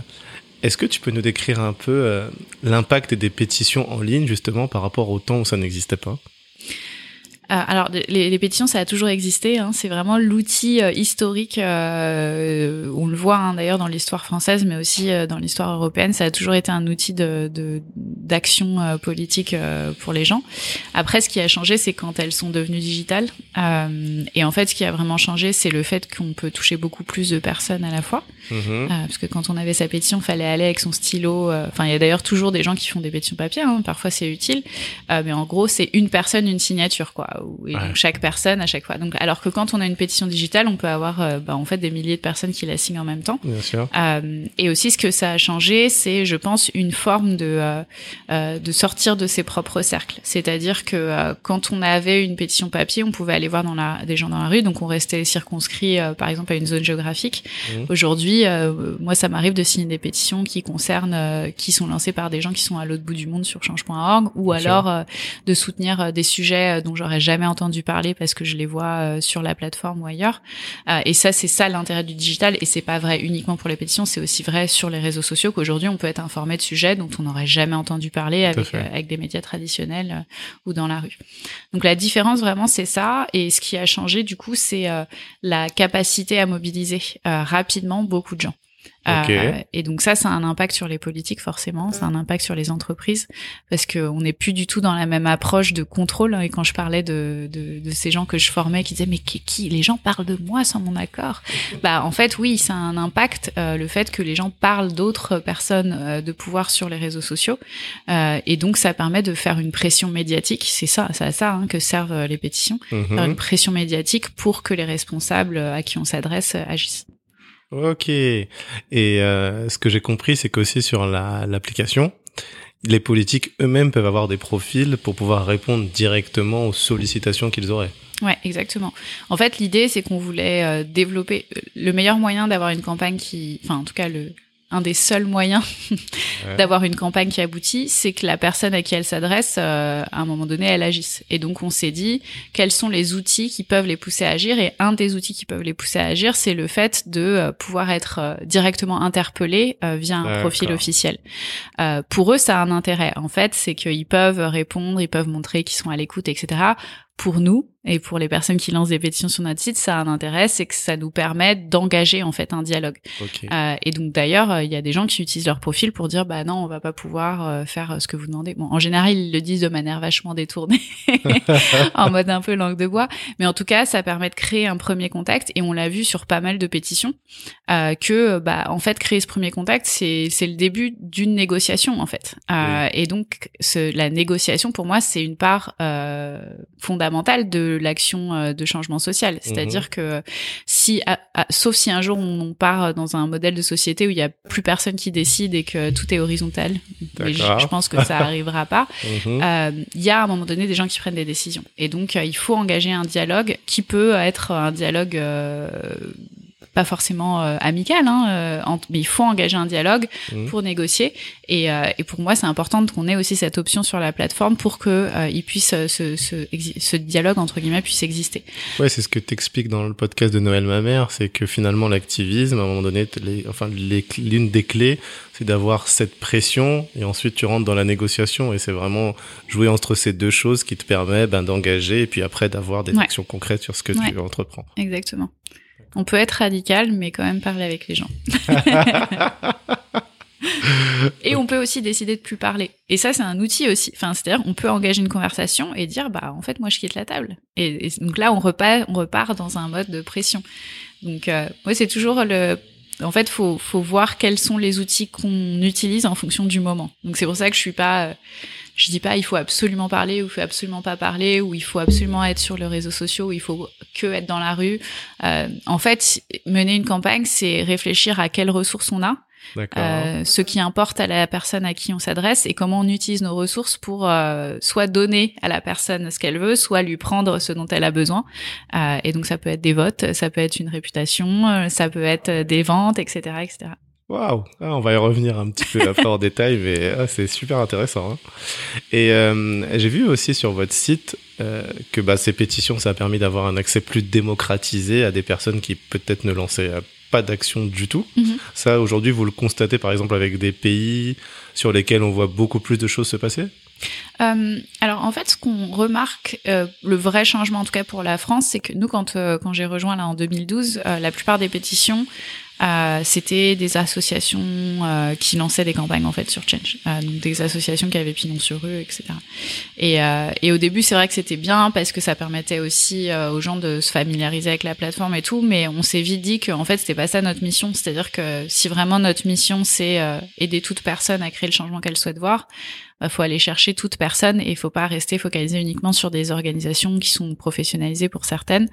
est-ce que tu peux nous décrire un peu euh, l'impact des pétitions en ligne justement par rapport au temps où ça n'existait pas? Alors, les, les, pétitions, ça a toujours existé. Hein. C'est vraiment l'outil euh, historique. Euh, on le voit hein, d'ailleurs dans l'histoire française, mais aussi euh, dans l'histoire européenne. Ça a toujours été un outil de d'action politique pour les gens. Après, ce qui a changé, c'est quand elles sont devenues digitales. et en fait, ce qui a vraiment changé, c'est le fait qu'on peut toucher beaucoup plus de personnes à la fois. Mm-hmm. parce que quand on avait sa pétition, fallait aller avec son stylo. Enfin, il y a d'ailleurs toujours des gens qui font des pétitions papier. Hein. Parfois, c'est utile. mais en gros, c'est une personne, une signature, quoi et donc chaque personne à chaque fois. Donc alors que quand on a une pétition digitale, on peut avoir euh, bah, en fait des milliers de personnes qui la signent en même temps. Bien sûr. Euh, et aussi ce que ça a changé, c'est je pense une forme de euh, euh de sortir de ses propres cercles. C'est-à-dire que euh, quand on avait une pétition papier, on pouvait aller voir dans la des gens dans la rue, donc on restait circonscrit par exemple à une zone géographique. Mmh. Aujourd'hui, moi ça m'arrive de signer des pétitions qui concernent qui sont lancées par des gens qui sont à l'autre bout du monde sur change.org ou alors de soutenir des sujets dont j'aurais jamais entendu parler parce que je les vois euh, sur la plateforme ou ailleurs. Euh, et ça, c'est ça l'intérêt du digital. Et c'est pas vrai uniquement pour les pétitions, c'est aussi vrai sur les réseaux sociaux qu'aujourd'hui on peut être informé de sujets dont on n'aurait jamais entendu parler avec, euh, avec des médias traditionnels ou dans la rue. Donc la différence vraiment, c'est ça. Et ce qui a changé du coup, c'est la capacité à mobiliser rapidement beaucoup de gens. Euh, et donc ça, ça a un impact sur les politiques forcément, ça a un impact sur les entreprises parce que on n'est plus du tout dans la même approche de contrôle. Hein. Et quand je parlais de, de, de, ces gens que je formais qui disaient mais qui, qui, les gens parlent de moi sans mon accord, bah en fait oui, ça a un impact euh, le fait que les gens parlent d'autres personnes euh, de pouvoir sur les réseaux sociaux euh, et donc ça permet de faire une pression médiatique. C'est ça, c'est à ça hein, que servent les pétitions, faire une pression médiatique pour que les responsables à qui on s'adresse agissent. Ok. Et euh, ce que j'ai compris, c'est qu'aussi sur l'application, les politiques eux-mêmes peuvent avoir des profils pour pouvoir répondre directement aux sollicitations qu'ils auraient. Ouais, exactement. En fait, l'idée, c'est qu'on voulait euh, développer euh, le meilleur moyen d'avoir une campagne qui, enfin, en tout cas, le, un des seuls moyens d'avoir une campagne qui aboutit, c'est que la personne à qui elle s'adresse, euh, à un moment donné, elle agisse. Et donc on s'est dit quels sont les outils qui peuvent les pousser à agir? Et un des outils qui peuvent les pousser à agir, c'est le fait de euh, pouvoir être euh, directement interpellé via un profil officiel. pour eux, ça a un intérêt. En fait, c'est qu'ils peuvent répondre, ils peuvent montrer qu'ils sont à l'écoute, etc pour nous et pour les personnes qui lancent des pétitions sur notre site, ça a un intérêt, c'est que ça nous permet d'engager en fait un dialogue. Euh, et donc d'ailleurs, euh, il y a des gens qui utilisent leur profil pour dire bah non, on va pas pouvoir euh, faire euh, ce que vous demandez. Bon, en général, ils le disent de manière vachement détournée, en mode un peu langue de bois, mais en tout cas, ça permet de créer un premier contact. Et on l'a vu sur pas mal de pétitions euh, que bah en fait créer ce premier contact, c'est c'est le début d'une négociation en fait. Et donc ce, la négociation pour moi, c'est une part fondamentale fondamentale de l'action euh, de changement social. C'est-à-dire mhm. que si, sauf si un jour on part dans un modèle de société où il y a plus personne qui décide et que tout est horizontal, mais je, pense que ça arrivera pas. Mhm. Euh, il y a à un moment donné des gens qui prennent des décisions et donc euh, il faut engager un dialogue qui peut être un dialogue pas forcément euh, amical, hein, euh, mais il faut engager un dialogue mmh. pour négocier. Et, euh, et, pour moi, c'est important qu'on ait aussi cette option sur la plateforme pour que il puisse ce, ce, ce, dialogue entre guillemets puisse exister. Ouais, c'est ce que t'expliques dans le podcast de Noël ma mère, c'est que finalement l'activisme, à un moment donné, les, enfin l'une des clés, c'est d'avoir cette pression et ensuite tu rentres dans la négociation et c'est vraiment jouer entre ces deux choses qui te permet ben, d'engager et puis après d'avoir des actions concrètes sur ce que tu entreprends. Exactement. On peut être radical, mais quand même parler avec les gens. et on peut aussi décider de plus parler. Et ça, c'est un outil aussi. Enfin, c'est-à-dire, on peut engager une conversation et dire, bah, en fait, moi, je quitte la table. Et, donc là, on repart, on repart dans un mode de pression. Donc, euh, moi, c'est toujours le. En fait, faut, faut voir quels sont les outils qu'on utilise en fonction du moment. Donc, c'est pour ça que je suis pas. Euh, Je dis pas il faut absolument parler ou il faut absolument pas parler ou il faut absolument être sur les réseaux sociaux ou il faut que être dans la rue. Euh, en fait, mener une campagne, c'est réfléchir à quelles ressources on a. Euh, ce qui importe à la personne à qui on s'adresse et comment on utilise nos ressources pour euh, soit donner à la personne ce qu'elle veut, soit lui prendre ce dont elle a besoin. Euh, et donc ça peut être des votes, ça peut être une réputation, euh, ça peut être des ventes, etc., etc. Waouh, ah, on va y revenir un petit peu après en détail, mais ah, c'est super intéressant. Hein. Et euh, j'ai vu aussi sur votre site euh, que bah, ces pétitions, ça a permis d'avoir un accès plus démocratisé à des personnes qui peut-être ne lançaient pas d'action du tout. Mhm. Ça, aujourd'hui, vous le constatez par exemple avec des pays sur lesquels on voit beaucoup plus de choses se passer? Euh, alors en fait, ce qu'on remarque, euh, le vrai changement en tout cas pour la France, c'est que nous, quand euh, quand j'ai rejoint là en 2012, euh, la plupart des pétitions euh, c'était des associations euh, qui lançaient des campagnes en fait sur Change, euh, donc des associations qui avaient pignon sur rue, etc. Et, et au début, c'est vrai que c'était bien parce que ça permettait aussi aux gens de se familiariser avec la plateforme et tout, mais on s'est vite dit qu'en fait, c'était pas ça notre mission. C'est-à-dire que si vraiment notre mission c'est aider toute personne à créer le changement qu'elle souhaite voir, il bah, faut aller chercher toute personne et il faut pas rester focalisé uniquement sur des organisations qui sont professionnalisées pour certaines.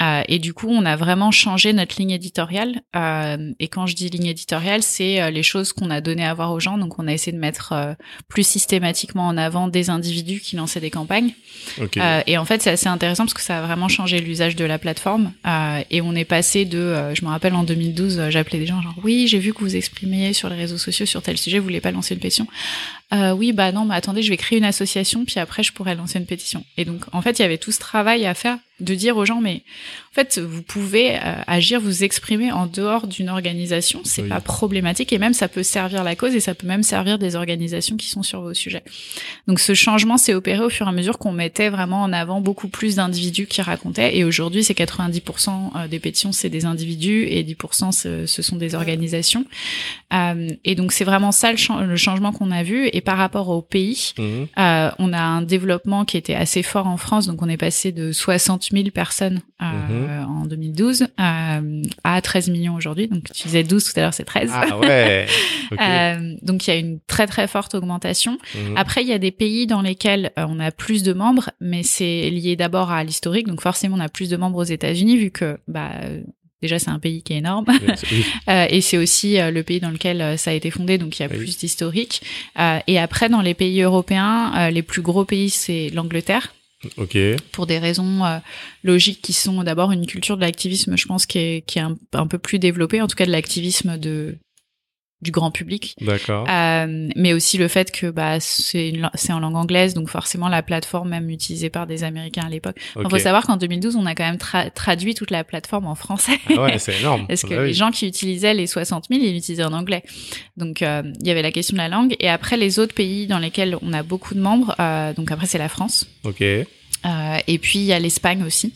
Euh, et du coup, on a vraiment changé notre ligne éditoriale. Euh, et quand je dis ligne éditoriale, c'est euh, les choses qu'on a donné à voir aux gens. Donc, on a essayé de mettre euh, plus systématiquement en avant des individus qui lançaient des campagnes. Okay. Euh, et en fait, c'est assez intéressant parce que ça a vraiment changé l'usage de la plateforme. et on est passé de, je me rappelle en 2012, j'appelais des gens genre oui, j'ai vu que vous exprimiez sur les réseaux sociaux sur tel sujet, vous voulez pas lancer une pétition euh, oui, bah non, mais attendez, je vais créer une association, puis après je pourrais lancer une pétition. Et donc, en fait, il y avait tout ce travail à faire de dire aux gens, mais en fait, vous pouvez euh, agir, vous exprimer en dehors d'une organisation, c'est pas problématique, et même ça peut servir la cause, et ça peut même servir des organisations qui sont sur vos sujets. Donc, ce changement s'est opéré au fur et à mesure qu'on mettait vraiment en avant beaucoup plus d'individus qui racontaient, et aujourd'hui, c'est 90% euh, des pétitions, c'est des individus, et 10% ce, ce sont des organisations. Euh, et donc, c'est vraiment ça le, le changement qu'on a vu, et par rapport au pays, mmh. euh, on a un développement qui était assez fort en France, donc on est passé de 60 000 personnes euh, mhm. en 2012 euh, à 13 millions aujourd'hui. Donc tu disais 12 tout à l'heure, c'est 13. Ah ouais. euh, donc il y a une très très forte augmentation. Mhm. Après, il y a des pays dans lesquels euh, on a plus de membres, mais c'est lié d'abord à l'historique. Donc forcément, on a plus de membres aux États-Unis vu que bah Déjà, c'est un pays qui est énorme. euh, et c'est aussi euh, le pays dans lequel euh, ça a été fondé, donc il y a plus d'historique. Euh, et après, dans les pays européens, les plus gros pays, c'est l'Angleterre. Okay. Pour des raisons euh, logiques qui sont d'abord une culture de l'activisme, je pense, qui est, qui est un, un, peu plus développée, en tout cas de l'activisme de du grand public. D'accord. Euh, mais aussi le fait que bah c'est c'est en langue anglaise, donc forcément la plateforme même utilisée par des Américains à l'époque. Il okay. faut savoir qu'en 2012, on a quand même tra traduit toute la plateforme en français. Ah ouais, c'est énorme. Parce que bah les gens qui utilisaient les 60 000, ils l'utilisaient en anglais. Donc euh, il y avait la question de la langue. Et après les autres pays dans lesquels on a beaucoup de membres, euh, donc après c'est la France. Ok. Euh, et puis il y a l'Espagne aussi,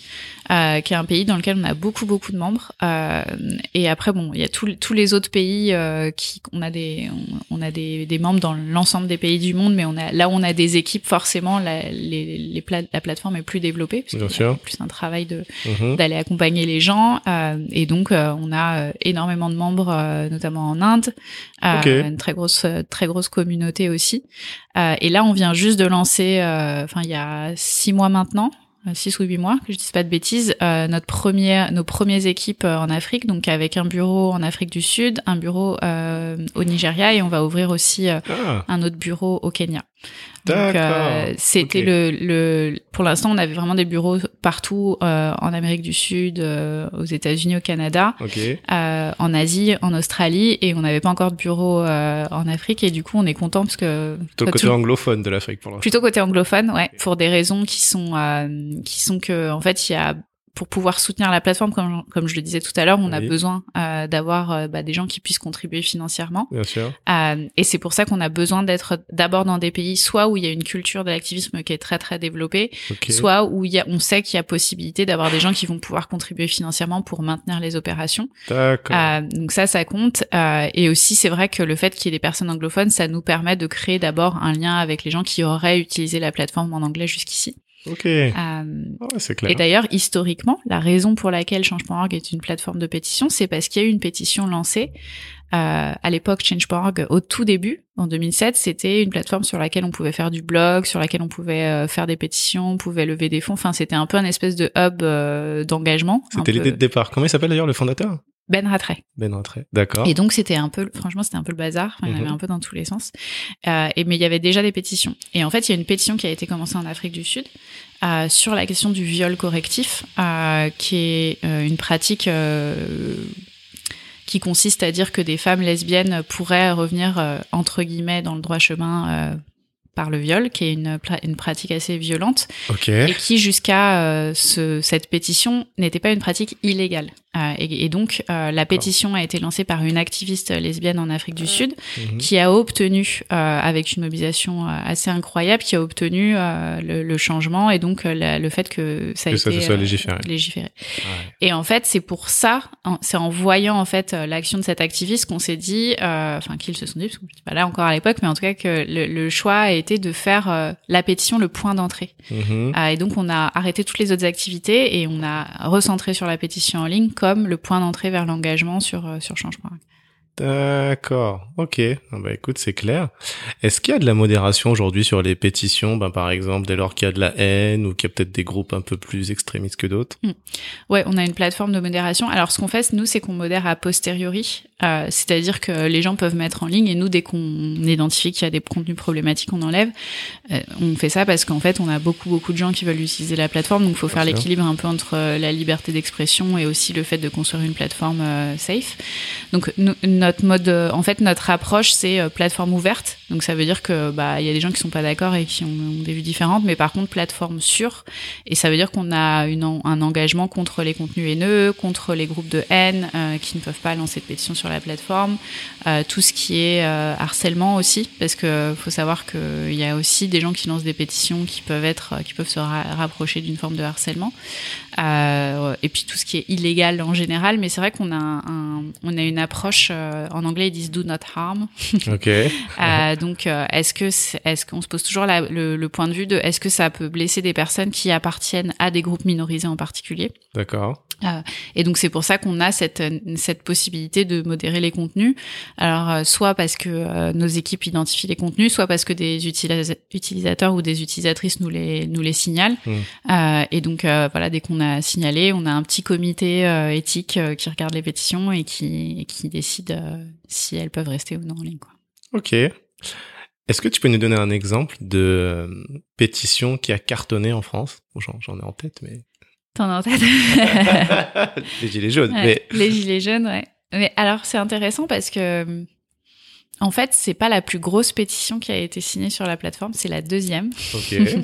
euh, qui est un pays dans lequel on a beaucoup beaucoup de membres. Euh, et après bon, il y a tous les autres pays euh, qui on a des on, on a des, des, membres dans l'ensemble des pays du monde, mais on a là où on a des équipes forcément la, les, les pla la plateforme est plus développée, parce Bien sûr. plus un travail de mm-hmm. d'aller accompagner les gens. Euh, et donc on a énormément de membres, notamment en Inde, okay. une très grosse très grosse communauté aussi. et là on vient juste de lancer, enfin il y a six mois maintenant, 6 ou 8 mois, que je dise pas de bêtises, euh, notre première, nos premières équipes euh, en Afrique, donc avec un bureau en Afrique du Sud, un bureau euh, au Nigeria et on va ouvrir aussi euh, ah. un autre bureau au Kenya. Donc euh, c'était okay. le, le pour l'instant on avait vraiment des bureaux partout euh, en Amérique du Sud, euh, aux États-Unis, au Canada, okay. Euh, en Asie, en Australie et on n'avait pas encore de bureau euh, en Afrique et du coup on est content parce que plutôt côté tout, anglophone de l'Afrique pour l'instant. Plutôt côté anglophone, ouais, okay. pour des raisons qui sont qui sont que en fait il y a pour pouvoir soutenir la plateforme, comme, comme je le disais tout à l'heure, on oui. a besoin euh, d'avoir euh, bah, des gens qui puissent contribuer financièrement. Bien sûr. Euh, et c'est pour ça qu'on a besoin d'être d'abord dans des pays soit où il y a une culture de l'activisme qui est très très développée, okay. soit où il y a, on sait qu'il y a possibilité d'avoir des gens qui vont pouvoir contribuer financièrement pour maintenir les opérations. D'accord. Euh, donc ça, ça compte. Euh, et aussi, c'est vrai que le fait qu'il y ait des personnes anglophones, ça nous permet de créer d'abord un lien avec les gens qui auraient utilisé la plateforme en anglais jusqu'ici. Ok. Euh, Ouais, c'est clair. et d'ailleurs, historiquement, la raison pour laquelle Change.org est une plateforme de pétition, c'est parce qu'il y a eu une pétition lancée. Euh, à l'époque, Change.org, au tout début, en 2007, c'était une plateforme sur laquelle on pouvait faire du blog, sur laquelle on pouvait euh, faire des pétitions, on pouvait lever des fonds. Enfin, c'était un peu un espèce de hub euh, d'engagement. C'était l'idée de départ. Comment il s'appelle d'ailleurs le fondateur? Ben Rattray. Ben Rattray. D'accord. Et donc c'était un peu, franchement c'était un peu le bazar. Enfin, il y en Mhm. avait un peu dans tous les sens. Euh, et mais il y avait déjà des pétitions. Et en fait il y a une pétition qui a été commencée en Afrique du Sud euh, sur la question du viol correctif, euh, qui est une pratique. qui consiste à dire que des femmes lesbiennes pourraient revenir entre guillemets dans le droit chemin par le viol, qui est une, une pratique assez violente et qui jusqu'à euh, ce- cette pétition n'était pas une pratique illégale. Euh, et, et donc euh, la pétition a été lancée par une activiste lesbienne en Afrique du Sud Mhm. qui a obtenu, euh, avec une mobilisation euh, assez incroyable, qui a obtenu euh, le, le changement et donc la- le fait que ça a Que ça été soit euh, légiféré. légiféré. Ouais. Et en fait, c'est pour ça, c'est en voyant en fait l'action de cet activiste qu'on s'est dit, euh, enfin qu'ils se sont dit, parce que j'étais pas là encore à l'époque, mais en tout cas que le, le choix a été de faire euh, la pétition le point d'entrée. Mhm. Et donc on a arrêté toutes les autres activités et on a recentré sur la pétition en ligne comme le point d'entrée vers l'engagement sur euh, sur Change.org. D'accord. Ok. Ah Bah écoute, c'est clair. Est-ce qu'il y a de la modération aujourd'hui sur les pétitions, ben par exemple dès lors qu'il y a de la haine ou qu'il y a peut-être des groupes un peu plus extrémistes que d'autres? Ouais, on a une plateforme de modération. Alors ce qu'on fait, nous, c'est qu'on modère a posteriori, euh, c'est-à-dire que les gens peuvent mettre en ligne et nous, dès qu'on identifie qu'il y a des contenus problématiques, on enlève. Euh, on fait ça parce qu'en fait, on a beaucoup beaucoup de gens qui veulent utiliser la plateforme, donc il faut faire Bien l'équilibre un peu entre euh, la liberté d'expression et aussi le fait de construire une plateforme euh, safe. Donc notre mode, euh, en fait, notre approche, c'est plateforme ouverte. Donc ça veut dire que bah il y a des gens qui sont pas d'accord et qui ont, ont des vues différentes, mais par contre plateforme sûre. Et ça veut dire qu'on a une, un engagement contre les contenus haineux, contre les groupes de haine euh, qui ne peuvent pas lancer de pétition sur la plateforme, euh, tout ce qui est euh, harcèlement aussi, parce que faut savoir qu'il y a aussi des gens qui lancent des pétitions qui peuvent être, qui peuvent se ra- rapprocher d'une forme de harcèlement. Euh, et puis tout ce qui est illégal en général, mais c'est vrai qu'on a un, on a une approche euh, en anglais ils disent do not harm. Ok. Euh, donc, euh, est-ce que est-ce qu'on se pose toujours la- le, le point de vue de est-ce que ça peut blesser des personnes qui appartiennent à des groupes minorisés en particulier? D'accord. Et donc c'est pour ça qu'on a cette cette possibilité de modérer les contenus. Alors euh, soit parce que euh, nos équipes identifient les contenus, soit parce que des utilisa- utilisateurs ou des utilisatrices nous les nous les signalent. Mm. Euh, et donc voilà, dès qu'on a signalé, on a un petit comité éthique qui regarde les pétitions et qui et qui décide si elles peuvent rester ou non en ligne. Quoi. Ok. Est-ce que tu peux nous donner un exemple de pétition qui a cartonné en France? Bon, J'en j'en ai en tête, mais T'en as en tête? Les gilets jaunes. Ouais, Mais Les gilets jaunes, ouais. Mais alors c'est intéressant parce que en fait c'est pas la plus grosse pétition qui a été signée sur la plateforme, c'est la deuxième. ok.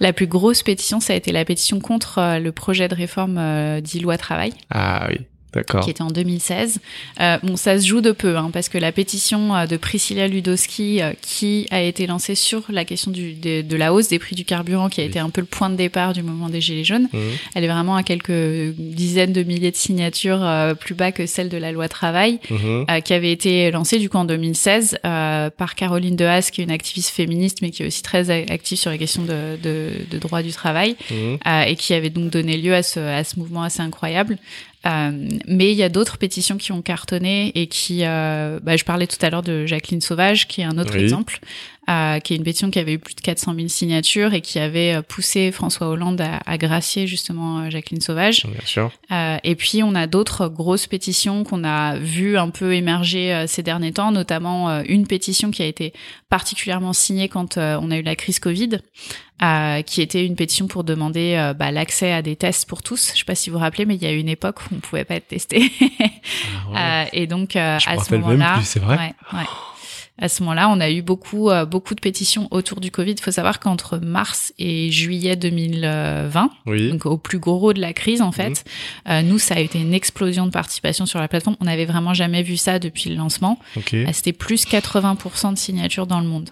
La plus grosse pétition, ça a été la pétition contre euh, le projet de réforme euh, dit loi travail, ah oui. D'accord. qui était en 2016. Euh, bon, ça se joue de peu, hein, parce que la pétition euh, de Priscilla Ludowski, euh, qui a été lancée sur la question du, de, de la hausse des prix du carburant, qui a Oui. été un peu le point de départ du mouvement des Gilets jaunes, Mhm. elle est vraiment à quelques dizaines de milliers de signatures euh, plus bas que celle de la loi travail, Mhm. qui avait été lancée du coup en 2016 euh, par Caroline Dehaas, qui est une activiste féministe, mais qui est aussi très active sur les questions de, de, de droit du travail, Mhm. et qui avait donc donné lieu à ce, à ce mouvement assez incroyable. Euh, mais il y a d'autres pétitions qui ont cartonné et qui, euh, bah, je parlais tout à l'heure de Jacqueline Sauvage, qui est un autre Oui. exemple, euh, qui est une pétition qui avait eu plus de 400 000 signatures et qui avait euh, poussé François Hollande à, à gracier justement euh, Jacqueline Sauvage. Bien sûr. Euh, et puis on a d'autres grosses pétitions qu'on a vues un peu émerger ces derniers temps, notamment une pétition qui a été particulièrement signée quand on a eu la crise Covid, euh, qui était une pétition pour demander euh, bah, l'accès à des tests pour tous. Je sais pas si vous vous rappelez, mais il y a eu une époque où on pouvait pas être testé. Ah ouais. Euh, et donc Je à ce moment-là, c'est vrai ouais, ouais. À ce moment-là, on a eu beaucoup, euh, beaucoup de pétitions autour du Covid. Il faut savoir qu'entre mars et juillet 2020, Oui. donc au plus gros de la crise en fait. Mhm. Euh, nous, ça a été une explosion de participation sur la plateforme. On n'avait vraiment jamais vu ça depuis le lancement. Euh, C'était plus 80% de signatures dans le monde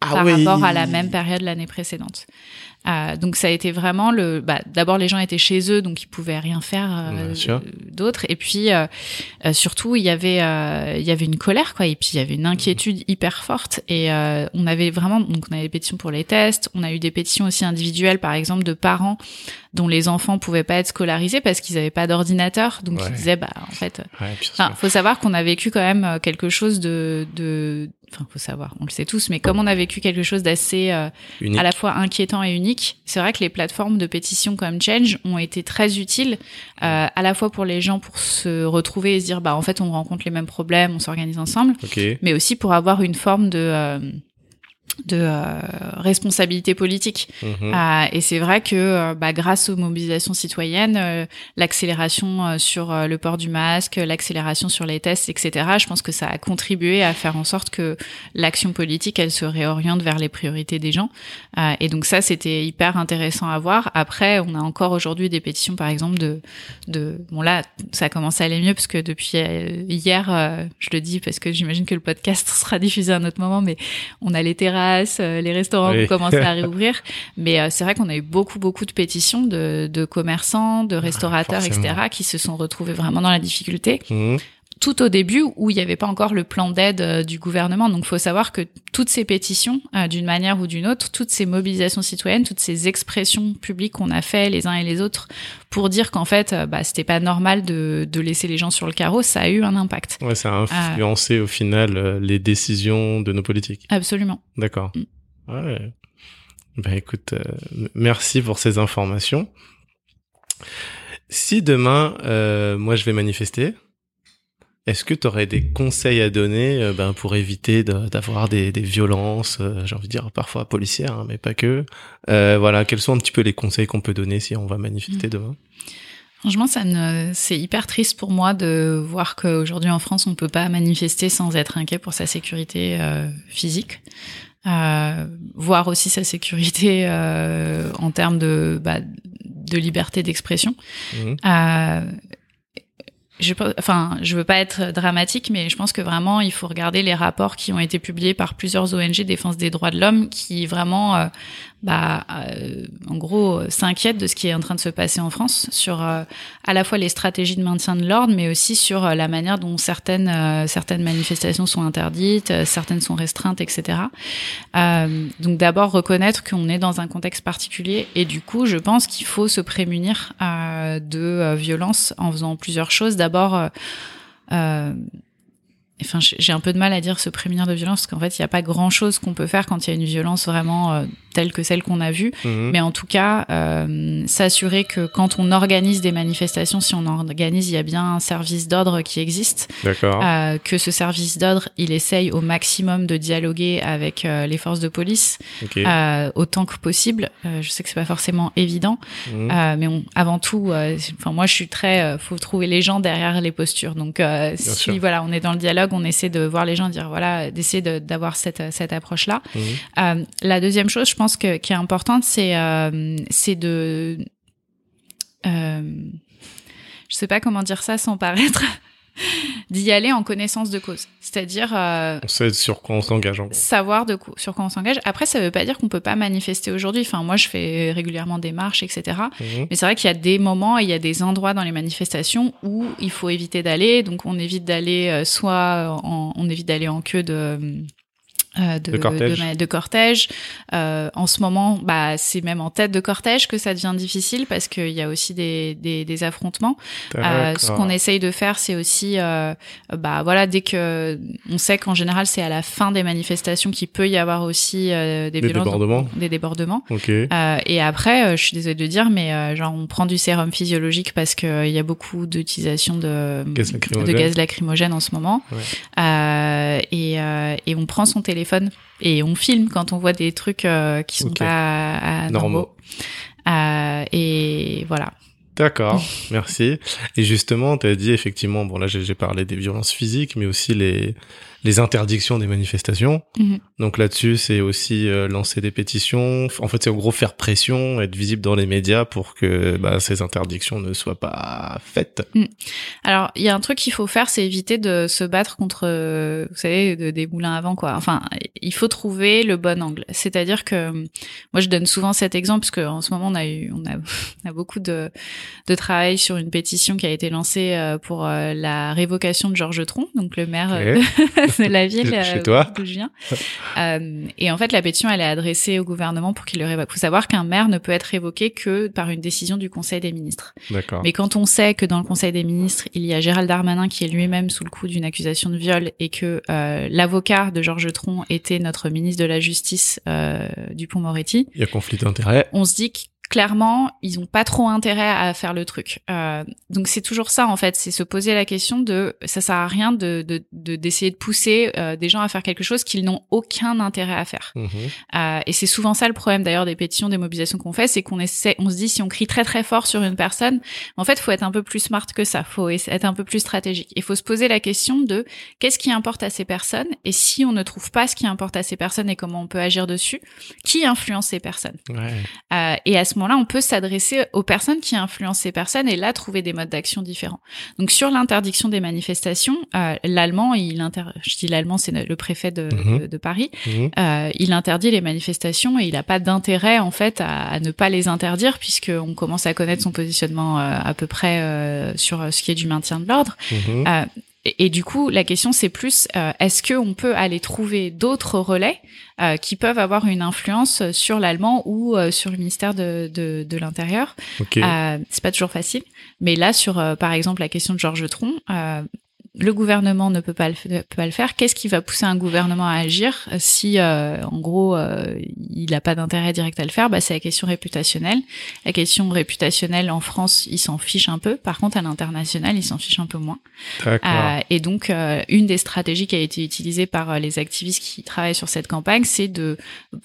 Ah par oui. rapport à la même période l'année précédente. Euh, donc ça a été vraiment le. Bah, D'abord, les gens étaient chez eux, donc ils pouvaient rien faire sûr. d'autre. Et puis euh, euh, surtout, il y avait euh, il y avait une colère, quoi. Et puis il y avait une inquiétude hyper forte. Et euh, on avait vraiment donc on avait des pétitions pour les tests. On a eu des pétitions aussi individuelles, par exemple, de parents dont les enfants pouvaient pas être scolarisés parce qu'ils avaient pas d'ordinateur. Donc Ouais. ils disaient bah en fait. Ouais, faut savoir qu'on a vécu quand même euh, quelque chose de de. Enfin, faut savoir, on le sait tous, mais comme on a vécu quelque chose d'assez euh, à la fois inquiétant et unique. C'est vrai que les plateformes de pétition comme Change ont été très utiles, euh, à la fois pour les gens pour se retrouver et se dire, bah en fait on rencontre les mêmes problèmes, on s'organise ensemble, Ok. mais aussi pour avoir une forme de euh, de euh, responsabilité politique. Mhm. Euh, et c'est vrai que euh, bah, grâce aux mobilisations citoyennes, euh, l'accélération euh, sur le port du masque, l'accélération sur les tests, etc., je pense que ça a contribué à faire en sorte que l'action politique, elle se réoriente vers les priorités des gens. Euh, et donc ça, c'était hyper intéressant à voir. Après, on a encore aujourd'hui des pétitions, par exemple, de, de... Bon là, ça commence à aller mieux parce que depuis hier, je le dis parce que j'imagine que le podcast sera diffusé à un autre moment, mais on a les terrasses, euh, les restaurants Oui. qui commencent à réouvrir. Mais euh, c'est vrai qu'on a eu beaucoup, beaucoup de pétitions de, de commerçants, de restaurateurs, forcément. etc., qui se sont retrouvés vraiment dans la difficulté Mhm. Tout au début où il n'y avait pas encore le plan d'aide euh, du gouvernement. Donc, il faut savoir que toutes ces pétitions, euh, d'une manière ou d'une autre, toutes ces mobilisations citoyennes, toutes ces expressions publiques qu'on a fait les uns et les autres pour dire qu'en fait, euh, bah, c'était pas normal de, de laisser les gens sur le carreau, ça a eu un impact. Ouais, ça a influencé au final euh, les décisions de nos politiques. Absolument. D'accord. Mm. Ouais. Ben écoute, euh, merci pour ces informations. Si demain, euh, moi je vais manifester, est-ce que tu aurais des conseils à donner euh, ben, pour éviter de- d'avoir des, des violences, euh, j'ai envie de dire parfois policières, hein, mais pas que. Euh, Voilà, quels sont un petit peu les conseils qu'on peut donner si on va manifester demain? Franchement, ça ne, c'est hyper triste pour moi de voir qu'aujourd'hui en France, on peut pas manifester sans être inquiet pour sa sécurité physique, euh, voir aussi sa sécurité euh, en termes de, bah, de liberté d'expression. Euh, je, enfin, je veux pas être dramatique, mais je pense que vraiment, il faut regarder les rapports qui ont été publiés par plusieurs ONG défense des droits de l'homme, qui vraiment, euh, bah, euh, en gros, euh, s'inquiètent de ce qui est en train de se passer en France sur euh, à la fois les stratégies de maintien de l'ordre, mais aussi sur euh, la manière dont certaines euh, certaines manifestations sont interdites, certaines sont restreintes, etc. Donc d'abord reconnaître qu'on est dans un contexte particulier et du coup, je pense qu'il faut se prémunir de violence en faisant plusieurs choses. D'abord, enfin, j'ai un peu de mal à dire se prémunir de violence parce qu'en fait, il n'y a pas grand-chose qu'on peut faire quand il y a une violence vraiment euh, telle que celle qu'on a vue. Mhm. Mais en tout cas, euh, s'assurer que quand on organise des manifestations, si on en organise, il y a bien un service d'ordre qui existe, euh, que ce service d'ordre, il essaye au maximum de dialoguer avec les forces de police autant que possible. Je sais que c'est pas forcément évident, Mhm. mais on, avant tout, enfin moi je suis très, faut trouver les gens derrière les postures. Donc si sûr. voilà, on est dans le dialogue, on essaie de voir les gens, dire voilà, d'essayer de- d'avoir cette cette approche là. Mhm. Euh, la deuxième chose, je pense que qui est importante, c'est euh, c'est de euh, je sais pas comment dire ça sans paraître d'y aller en connaissance de cause. C'est-à-dire euh, On sait sur quoi on s'engage savoir de quoi- sur quoi on s'engage. Après, ça veut pas dire qu'on peut pas manifester aujourd'hui. Enfin, moi, je fais régulièrement des marches, etc. Mhm. Mais c'est vrai qu'il y a des moments, et il y a des endroits dans les manifestations où il faut éviter d'aller. Donc, on évite d'aller euh, soit en, on évite d'aller en queue de euh, de, De cortège. de, de cortège. Euh, en ce moment, bah, c'est même en tête de cortège que ça devient difficile parce qu'il y a aussi des, des, des affrontements. Euh, ce qu'on essaye de faire, c'est aussi, bah voilà, dès que on sait qu'en général c'est à la fin des manifestations qu'il peut y avoir aussi des, Des violences, débordements. donc, des débordements. Et après, je suis désolée de dire, mais genre on prend du sérum physiologique parce qu'il y a beaucoup d'utilisation de Gaz de lacrymogène. gaz lacrymogène en ce moment. Ouais. Et, et on prend son téléphone et on filme quand on voit des trucs euh, qui sont Ok. pas normaux. Normaux. Euh, et voilà. D'accord, merci. Et justement, tu as dit effectivement, bon là j'ai parlé des violences physiques, mais aussi les les interdictions des manifestations. Mhm. Donc là-dessus, c'est aussi euh, lancer des pétitions. En fait, c'est en gros faire pression, être visible dans les médias pour que bah, ces interdictions ne soient pas faites. Alors, il y a un truc qu'il faut faire, c'est éviter de se battre contre, euh, vous savez, de- des moulins à vent, quoi. Enfin, il faut trouver le bon angle. C'est-à-dire que euh, moi, je donne souvent cet exemple parce qu'en ce moment, on a eu, on a, on a beaucoup de, de travail sur une pétition qui a été lancée pour la révocation de Georges Tron, donc le maire de, de la ville Chez euh, toi. d'où je viens. Euh, et en fait, la pétition, elle est adressée au gouvernement pour qu'il le révoque. Il faut savoir qu'un maire ne peut être révoqué que par une décision du Conseil des ministres. D'accord. Mais quand on sait que dans le Conseil des ministres, il y a Gérald Darmanin qui est lui-même sous le coup d'une accusation de viol et que euh, l'avocat de Georges Tron était notre ministre de la Justice, Dupont-Moretti, Il y a conflit d'intérêts. on se dit que clairement, ils ont pas trop intérêt à faire le truc. Euh, donc c'est toujours ça en fait, c'est se poser la question de ça sert à rien de de- de- d'essayer de, pousser euh, des gens à faire quelque chose qu'ils n'ont aucun intérêt à faire. Mhm. Euh, et c'est souvent ça le problème d'ailleurs des pétitions, des mobilisations qu'on fait, c'est qu'on essaie, on se dit si on crie très très fort sur une personne, en fait, faut être un peu plus smart que ça, faut être un peu plus stratégique. Il faut se poser la question de qu'est-ce qui importe à ces personnes? Et si on ne trouve pas ce qui importe à ces personnes et comment on peut agir dessus, qui influence ces personnes? Ouais. Euh, et à ce moment-là, on peut s'adresser aux personnes qui influencent ces personnes et là trouver des modes d'action différents. Donc sur l'interdiction des manifestations, euh, l'allemand, il inter... je dis l'allemand, c'est le préfet de, Mhm. de- de Paris, Mhm. euh, il interdit les manifestations et il n'a pas d'intérêt en fait à, à ne pas les interdire puisque on commence à connaître son positionnement euh, à peu près euh, sur ce qui est du maintien de l'ordre. Mhm. Et, et du coup, la question c'est plus euh, est-ce qu'on peut aller trouver d'autres relais euh, qui peuvent avoir une influence sur l'allemand ou euh, sur le ministère de, de, de l'Intérieur? Ok. euh, c'est pas toujours facile, mais là sur euh, par exemple la question de Georges Tron, euh, le gouvernement ne peut pas le, peut pas le faire. Qu'est-ce qui va pousser un gouvernement à agir si, euh, en gros, euh, il n'a pas d'intérêt direct à le faire? Bah, C'est la question réputationnelle. La question réputationnelle en France, il s'en fiche un peu. Par contre, à l'international, il s'en fiche un peu moins. Euh, et donc, euh, une des stratégies qui a été utilisée par euh, les activistes qui travaillent sur cette campagne, c'est de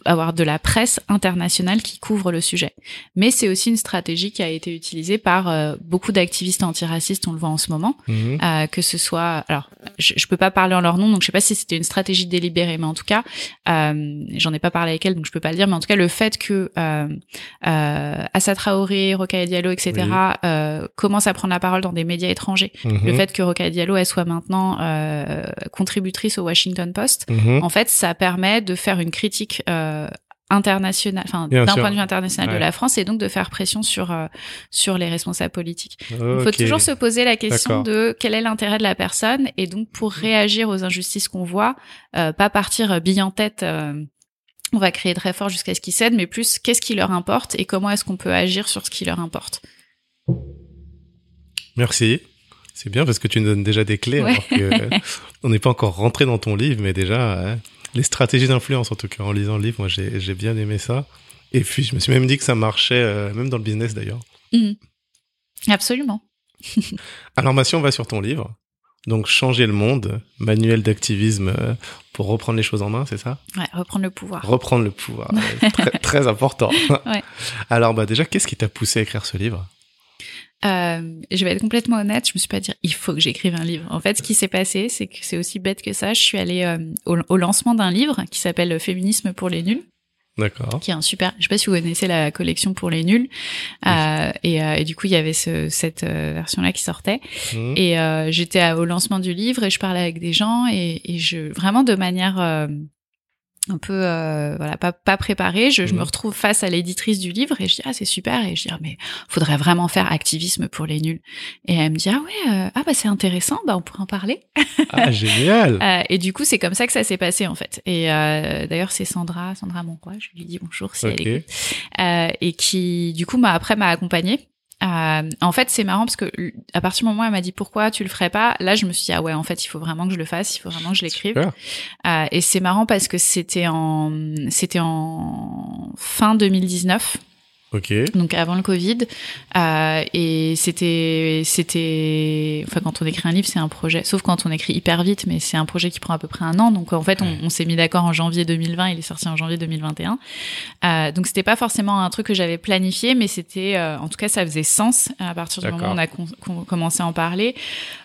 avoir de la presse internationale qui couvre le sujet. Mais c'est aussi une stratégie qui a été utilisée par beaucoup d'activistes antiracistes, on le voit en ce moment, Mhm. que ce soit, alors, je, je peux pas parler en leur nom, donc je sais pas si c'était une stratégie délibérée, mais en tout cas, euh, j'en ai pas parlé avec elle, donc je peux pas le dire, mais en tout cas, le fait que euh, euh, Assa Traoré, Rokhaya Diallo, etc., Oui. euh, commencent à prendre la parole dans des médias étrangers Mhm. le fait que Rokhaya Diallo elle soit maintenant euh, contributrice au Washington Post, Mhm. en fait, ça permet de faire une critique euh, internationale, enfin d'un point de vue international Ouais. de la France, et donc de faire pression sur euh, sur les responsables politiques. Il faut toujours se poser la question de quel est l'intérêt de la personne, et donc pour réagir aux injustices qu'on voit, euh, pas partir bille en tête. euh, on va crier très fort jusqu'à ce qu'ils cèdent, mais plus qu'est-ce qui leur importe et comment est-ce qu'on peut agir sur ce qui leur importe. Merci. C'est bien parce que tu nous donnes déjà des clés Ouais. alors que on n'est pas encore rentré dans ton livre, mais déjà hein, les stratégies d'influence en tout cas en lisant le livre, moi j'ai bien aimé ça. Et puis je me suis même dit que ça marchait euh, même dans le business d'ailleurs. Mhm. Absolument. Alors Mathieu, on va sur ton livre. Donc changer le monde, manuel d'activisme euh, pour reprendre les choses en main, c'est ça? Ouais, reprendre le pouvoir. Reprendre le pouvoir, très, très important. Ouais. Alors bah déjà, qu'est-ce qui t'a poussé à écrire ce livre? Euh, je vais être complètement honnête, je me suis pas dit il faut que j'écrive un livre. En fait, ce qui s'est passé, c'est que c'est aussi bête que ça. Je suis allée euh, au, au lancement d'un livre qui s'appelle Féminisme pour les nuls, D'accord. qui est un super. Je sais pas si vous connaissez la collection pour les nuls. Euh, et, euh, et du coup, il y avait ce, cette euh, version-là qui sortait. Mhm. Et j'étais au lancement du livre et je parlais avec des gens et, et je vraiment de manière un peu euh, voilà pas pas préparée, je, je Mhm. me retrouve face à l'éditrice du livre et je dis ah c'est super et je dis ah, mais faudrait vraiment faire activisme pour les nuls. Et elle me dit ah ouais euh, ah bah c'est intéressant bah on pourrait en parler. Ah génial. Euh, et du coup c'est comme ça que ça s'est passé en fait. Et euh, d'ailleurs c'est Sandra Sandra Monroy, je lui dis bonjour si Ok. elle écoute euh, et qui du coup m'a après m'a accompagnée. Euh, en fait, c'est marrant parce que à partir du moment où elle m'a dit pourquoi tu le ferais pas, là je me suis dit ah ouais en fait il faut vraiment que je le fasse, il faut vraiment que je l'écrive. Euh, et c'est marrant parce que c'était en c'était en fin 2019 Donc avant le Covid. Euh, et c'était, c'était, enfin quand on écrit un livre, c'est un projet, sauf quand on écrit hyper vite, mais c'est un projet qui prend à peu près un an. Donc en fait, on, s'est mis d'accord en janvier 2020, il est sorti en janvier 2021. Euh, donc c'était pas forcément un truc que j'avais planifié, mais c'était, euh, en tout cas, ça faisait sens à partir du moment où on a con- con- commencé à en parler.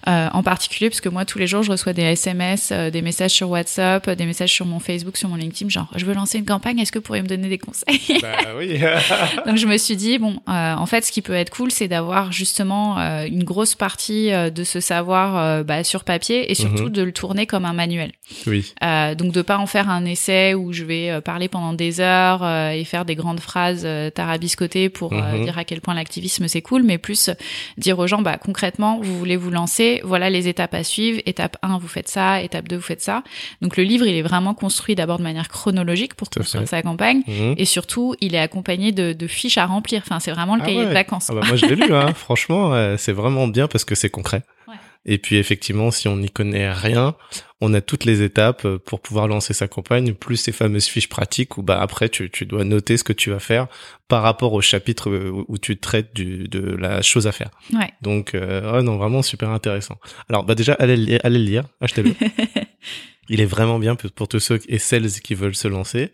Euh, en particulier parce que moi tous les jours je reçois des SMS, euh, des messages sur WhatsApp, euh, des messages sur mon Facebook, sur mon LinkedIn, genre je veux lancer une campagne, est-ce que vous pourriez me donner des conseils? Bah oui. Donc je me suis dit bon, euh, en fait, ce qui peut être cool, c'est d'avoir justement euh, une grosse partie euh, de ce savoir bah, sur papier et surtout Mhm. de le tourner comme un manuel. oui. Donc de pas en faire un essai où je vais parler pendant des heures et faire des grandes phrases tarabiscotées pour Mhm. dire à quel point l'activisme c'est cool, mais plus dire aux gens bah concrètement vous voulez vous lancer, voilà les étapes à suivre. Étape 1 vous faites ça, étape 2 vous faites ça. Donc le livre il est vraiment construit d'abord de manière chronologique pour construire sa campagne. Mhm. Et surtout, il est accompagné de, de à remplir. Enfin, c'est vraiment le Ah cahier ouais. de vacances. Ah bah moi je l'ai lu, hein. franchement, euh, c'est vraiment bien parce que c'est concret. Ouais. Et puis effectivement, si on n'y connaît rien, on a toutes les étapes euh, pour pouvoir lancer sa campagne, plus ces fameuses fiches pratiques où bah après tu, tu dois noter ce que tu vas faire par rapport au chapitre euh, où, où tu traites du, de la chose à faire. Ouais. Donc euh, non vraiment super intéressant. Alors bah déjà allez le lire, allez le lire, achetez-le. Il est vraiment bien pour tous ceux et celles qui veulent se lancer.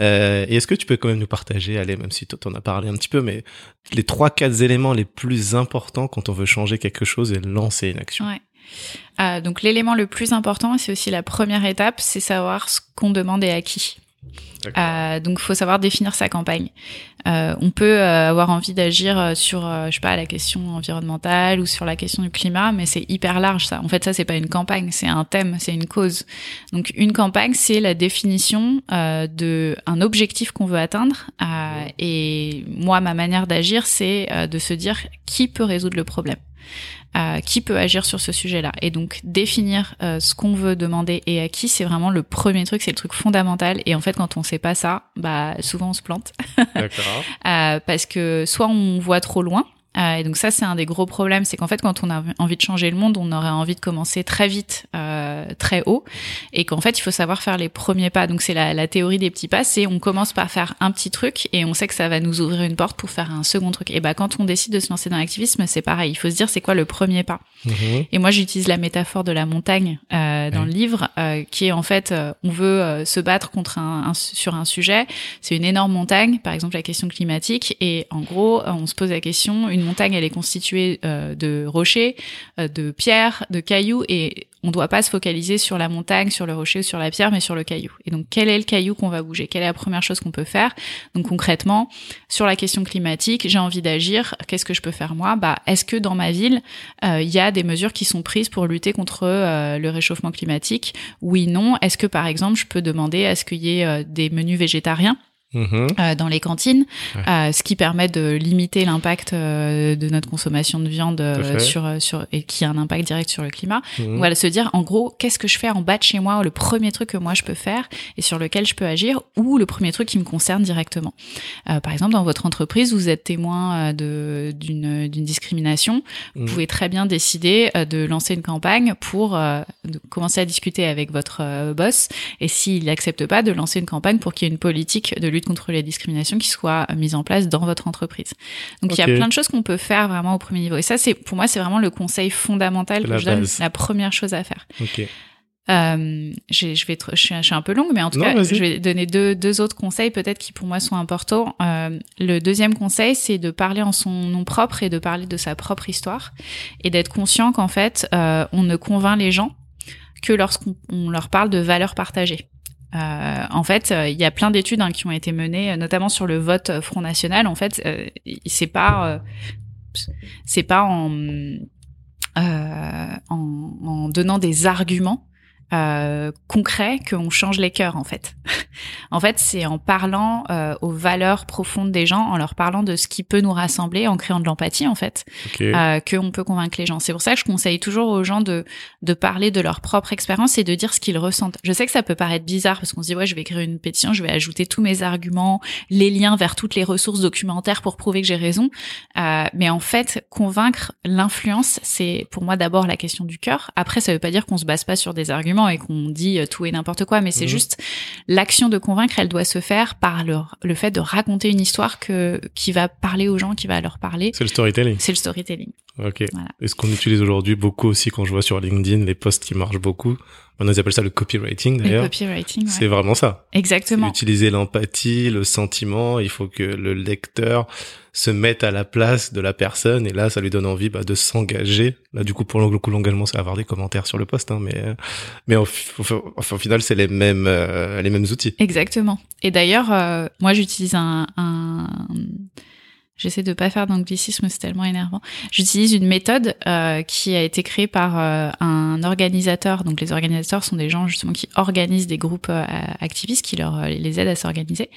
Euh, et est-ce que tu peux quand même nous partager, allez, même si toi t'en as parlé un petit peu, mais les trois, quatre éléments les plus importants quand on veut changer quelque chose et lancer une action? Ouais. Euh, donc l'élément le plus important, c'est aussi la première étape, c'est savoir ce qu'on demande et à qui. Euh, donc il faut savoir définir sa campagne. Euh, on peut euh, avoir envie d'agir euh, sur, je sais pas, la question environnementale ou sur la question du climat, mais c'est hyper large ça. En fait, ça c'est pas une campagne, c'est un thème, c'est une cause. Donc une campagne, c'est la définition de un objectif qu'on veut atteindre. Et moi, ma manière d'agir, c'est de se dire qui peut résoudre le problème. Euh, qui peut agir sur ce sujet-là. Et donc définir euh, ce qu'on veut demander et à qui, c'est vraiment le premier truc, c'est le truc fondamental. Et en fait, quand on sait pas ça, bah souvent on se plante D'accord. Euh, parce que soit on voit trop loin. Euh, et donc ça, c'est un des gros problèmes, c'est qu'en fait, quand on a envie de changer le monde, on aurait envie de commencer très vite, euh, très haut, et qu'en fait, il faut savoir faire les premiers pas. Donc c'est la, la théorie des petits pas, c'est on commence par faire un petit truc et on sait que ça va nous ouvrir une porte pour faire un second truc. Et bah quand on décide de se lancer dans l'activisme, c'est pareil. Il faut se dire c'est quoi le premier pas? Mhm. Et moi, j'utilise la métaphore de la montagne euh, dans Ouais. le livre, euh, qui est en fait, euh, on veut euh, se battre contre un, un- sur un sujet. C'est une énorme montagne, par exemple la question climatique. Et en gros, on se pose la question une montagne, elle est constituée euh, de rochers, euh, de pierres, de cailloux, et on ne doit pas se focaliser sur la montagne, sur le rocher ou sur la pierre, mais sur le caillou. Et donc, quel est le caillou qu'on va bouger? Quelle est la première chose qu'on peut faire? Donc, concrètement, sur la question climatique, j'ai envie d'agir. Qu'est-ce que je peux faire moi? Bah, est-ce que dans ma ville, euh, il y a des mesures qui sont prises pour lutter contre euh, le réchauffement climatique? Oui, non. Est-ce que, par exemple, je peux demander à ce qu'il y ait euh, des menus végétariens? Mhm. euh, dans les cantines, Ouais. euh, ce qui permet de limiter l'impact euh, de notre consommation de viande Tout à euh, sur sur et qui a un impact direct sur le climat. Donc, voilà, se dire en gros, qu'est-ce que je fais en bas de chez moi, le premier truc que moi je peux faire et sur lequel je peux agir, ou le premier truc qui me concerne directement. Euh, par exemple, dans votre entreprise, vous êtes témoin euh, de d'une d'une discrimination, vous Mhm. pouvez très bien décider euh, de lancer une campagne pour euh, de commencer à discuter avec votre euh, boss et s'il n'accepte pas, de lancer une campagne pour qu'il y ait une politique de lutte contre les discriminations qui soit euh, mise en place dans votre entreprise. Donc il y a plein de choses qu'on peut faire vraiment au premier niveau. Et ça, c'est pour moi, c'est vraiment le conseil fondamental que je donne, la première chose à faire. Ok. Euh, je vais, je suis, je suis un peu longue, mais en tout Non, cas, je vais donner deux, deux autres conseils peut-être qui pour moi sont importants. Euh, le deuxième conseil, c'est de parler en son nom propre et de parler de sa propre histoire et d'être conscient qu'en fait, euh, on ne convainc les gens que lorsqu'on on leur parle de valeurs partagées. Euh, en fait, euh, il y a plein d'études hein, qui ont été menées, euh, notamment sur le vote Front National. En fait, euh, c'est pas, c'est pas en donnant des arguments euh, concrets qu'on change les cœurs en fait. en fait, c'est en parlant euh, aux valeurs profondes des gens, en leur parlant de ce qui peut nous rassembler, en créant de l'empathie en fait, Ok. euh, qu'on peut convaincre les gens. C'est pour ça que je conseille toujours aux gens de de parler de leur propre expérience et de dire ce qu'ils ressentent. Je sais que ça peut paraître bizarre parce qu'on se dit ouais, je vais écrire une pétition, je vais ajouter tous mes arguments, les liens vers toutes les ressources documentaires pour prouver que j'ai raison. Euh, mais en fait, convaincre l'influence, c'est pour moi d'abord la question du cœur. Après, ça veut pas dire qu'on se base pas sur des arguments. Et qu'on dit euh, tout et n'importe quoi, mais c'est Mhm. juste l'action de convaincre, elle doit se faire par le, le fait de raconter une histoire que qui va parler aux gens, qui va leur parler. C'est le storytelling. C'est le storytelling. Ok. Voilà. Et ce qu'on utilise aujourd'hui beaucoup aussi quand je vois sur LinkedIn les posts qui marchent beaucoup? Maintenant ils appellent ça le copywriting Le d'ailleurs. copywriting. ouais. C'est vraiment ça. Exactement. Utiliser l'empathie, le sentiment. Il faut que le lecteur se mette à la place de la personne et là ça lui donne envie bah, de s'engager. Là du coup pour le coup l'engagement c'est avoir des commentaires sur le post, hein, mais mais au, au- au final c'est les mêmes euh, les mêmes outils. Exactement. Et d'ailleurs, euh, moi, j'utilise un, un... J'essaie de pas faire d'anglicisme, c'est tellement énervant. J'utilise une méthode euh, qui a été créée par euh, un organisateur. Donc, les organisateurs sont des gens justement qui organisent des groupes euh, activistes, qui leur euh, les aident à s'organiser,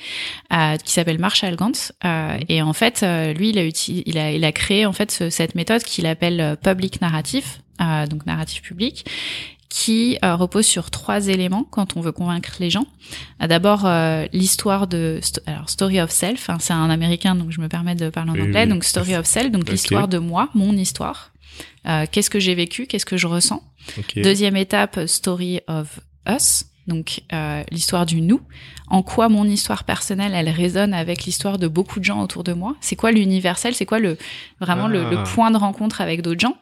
euh, qui s'appelle Marshall Gantz. Euh, et en fait, euh, lui, il a, il a, il a créé en fait ce- cette méthode qu'il appelle public narrative, euh, donc narratif public, qui euh, repose sur trois éléments quand on veut convaincre les gens. Euh, D'abord, euh, l'histoire de sto- alors Story of Self. hein, c'est un américain, donc je me permets de parler en anglais. oui. Donc Story of Self, donc l'histoire de moi, mon histoire. Euh, qu'est-ce que j'ai vécu, qu'est-ce que je ressens. Deuxième étape, Story of Us, donc l'histoire du nous. En quoi mon histoire personnelle, elle résonne avec l'histoire de beaucoup de gens autour de moi. C'est quoi l'universel? C'est quoi le vraiment le, le Ah. point de rencontre avec d'autres gens?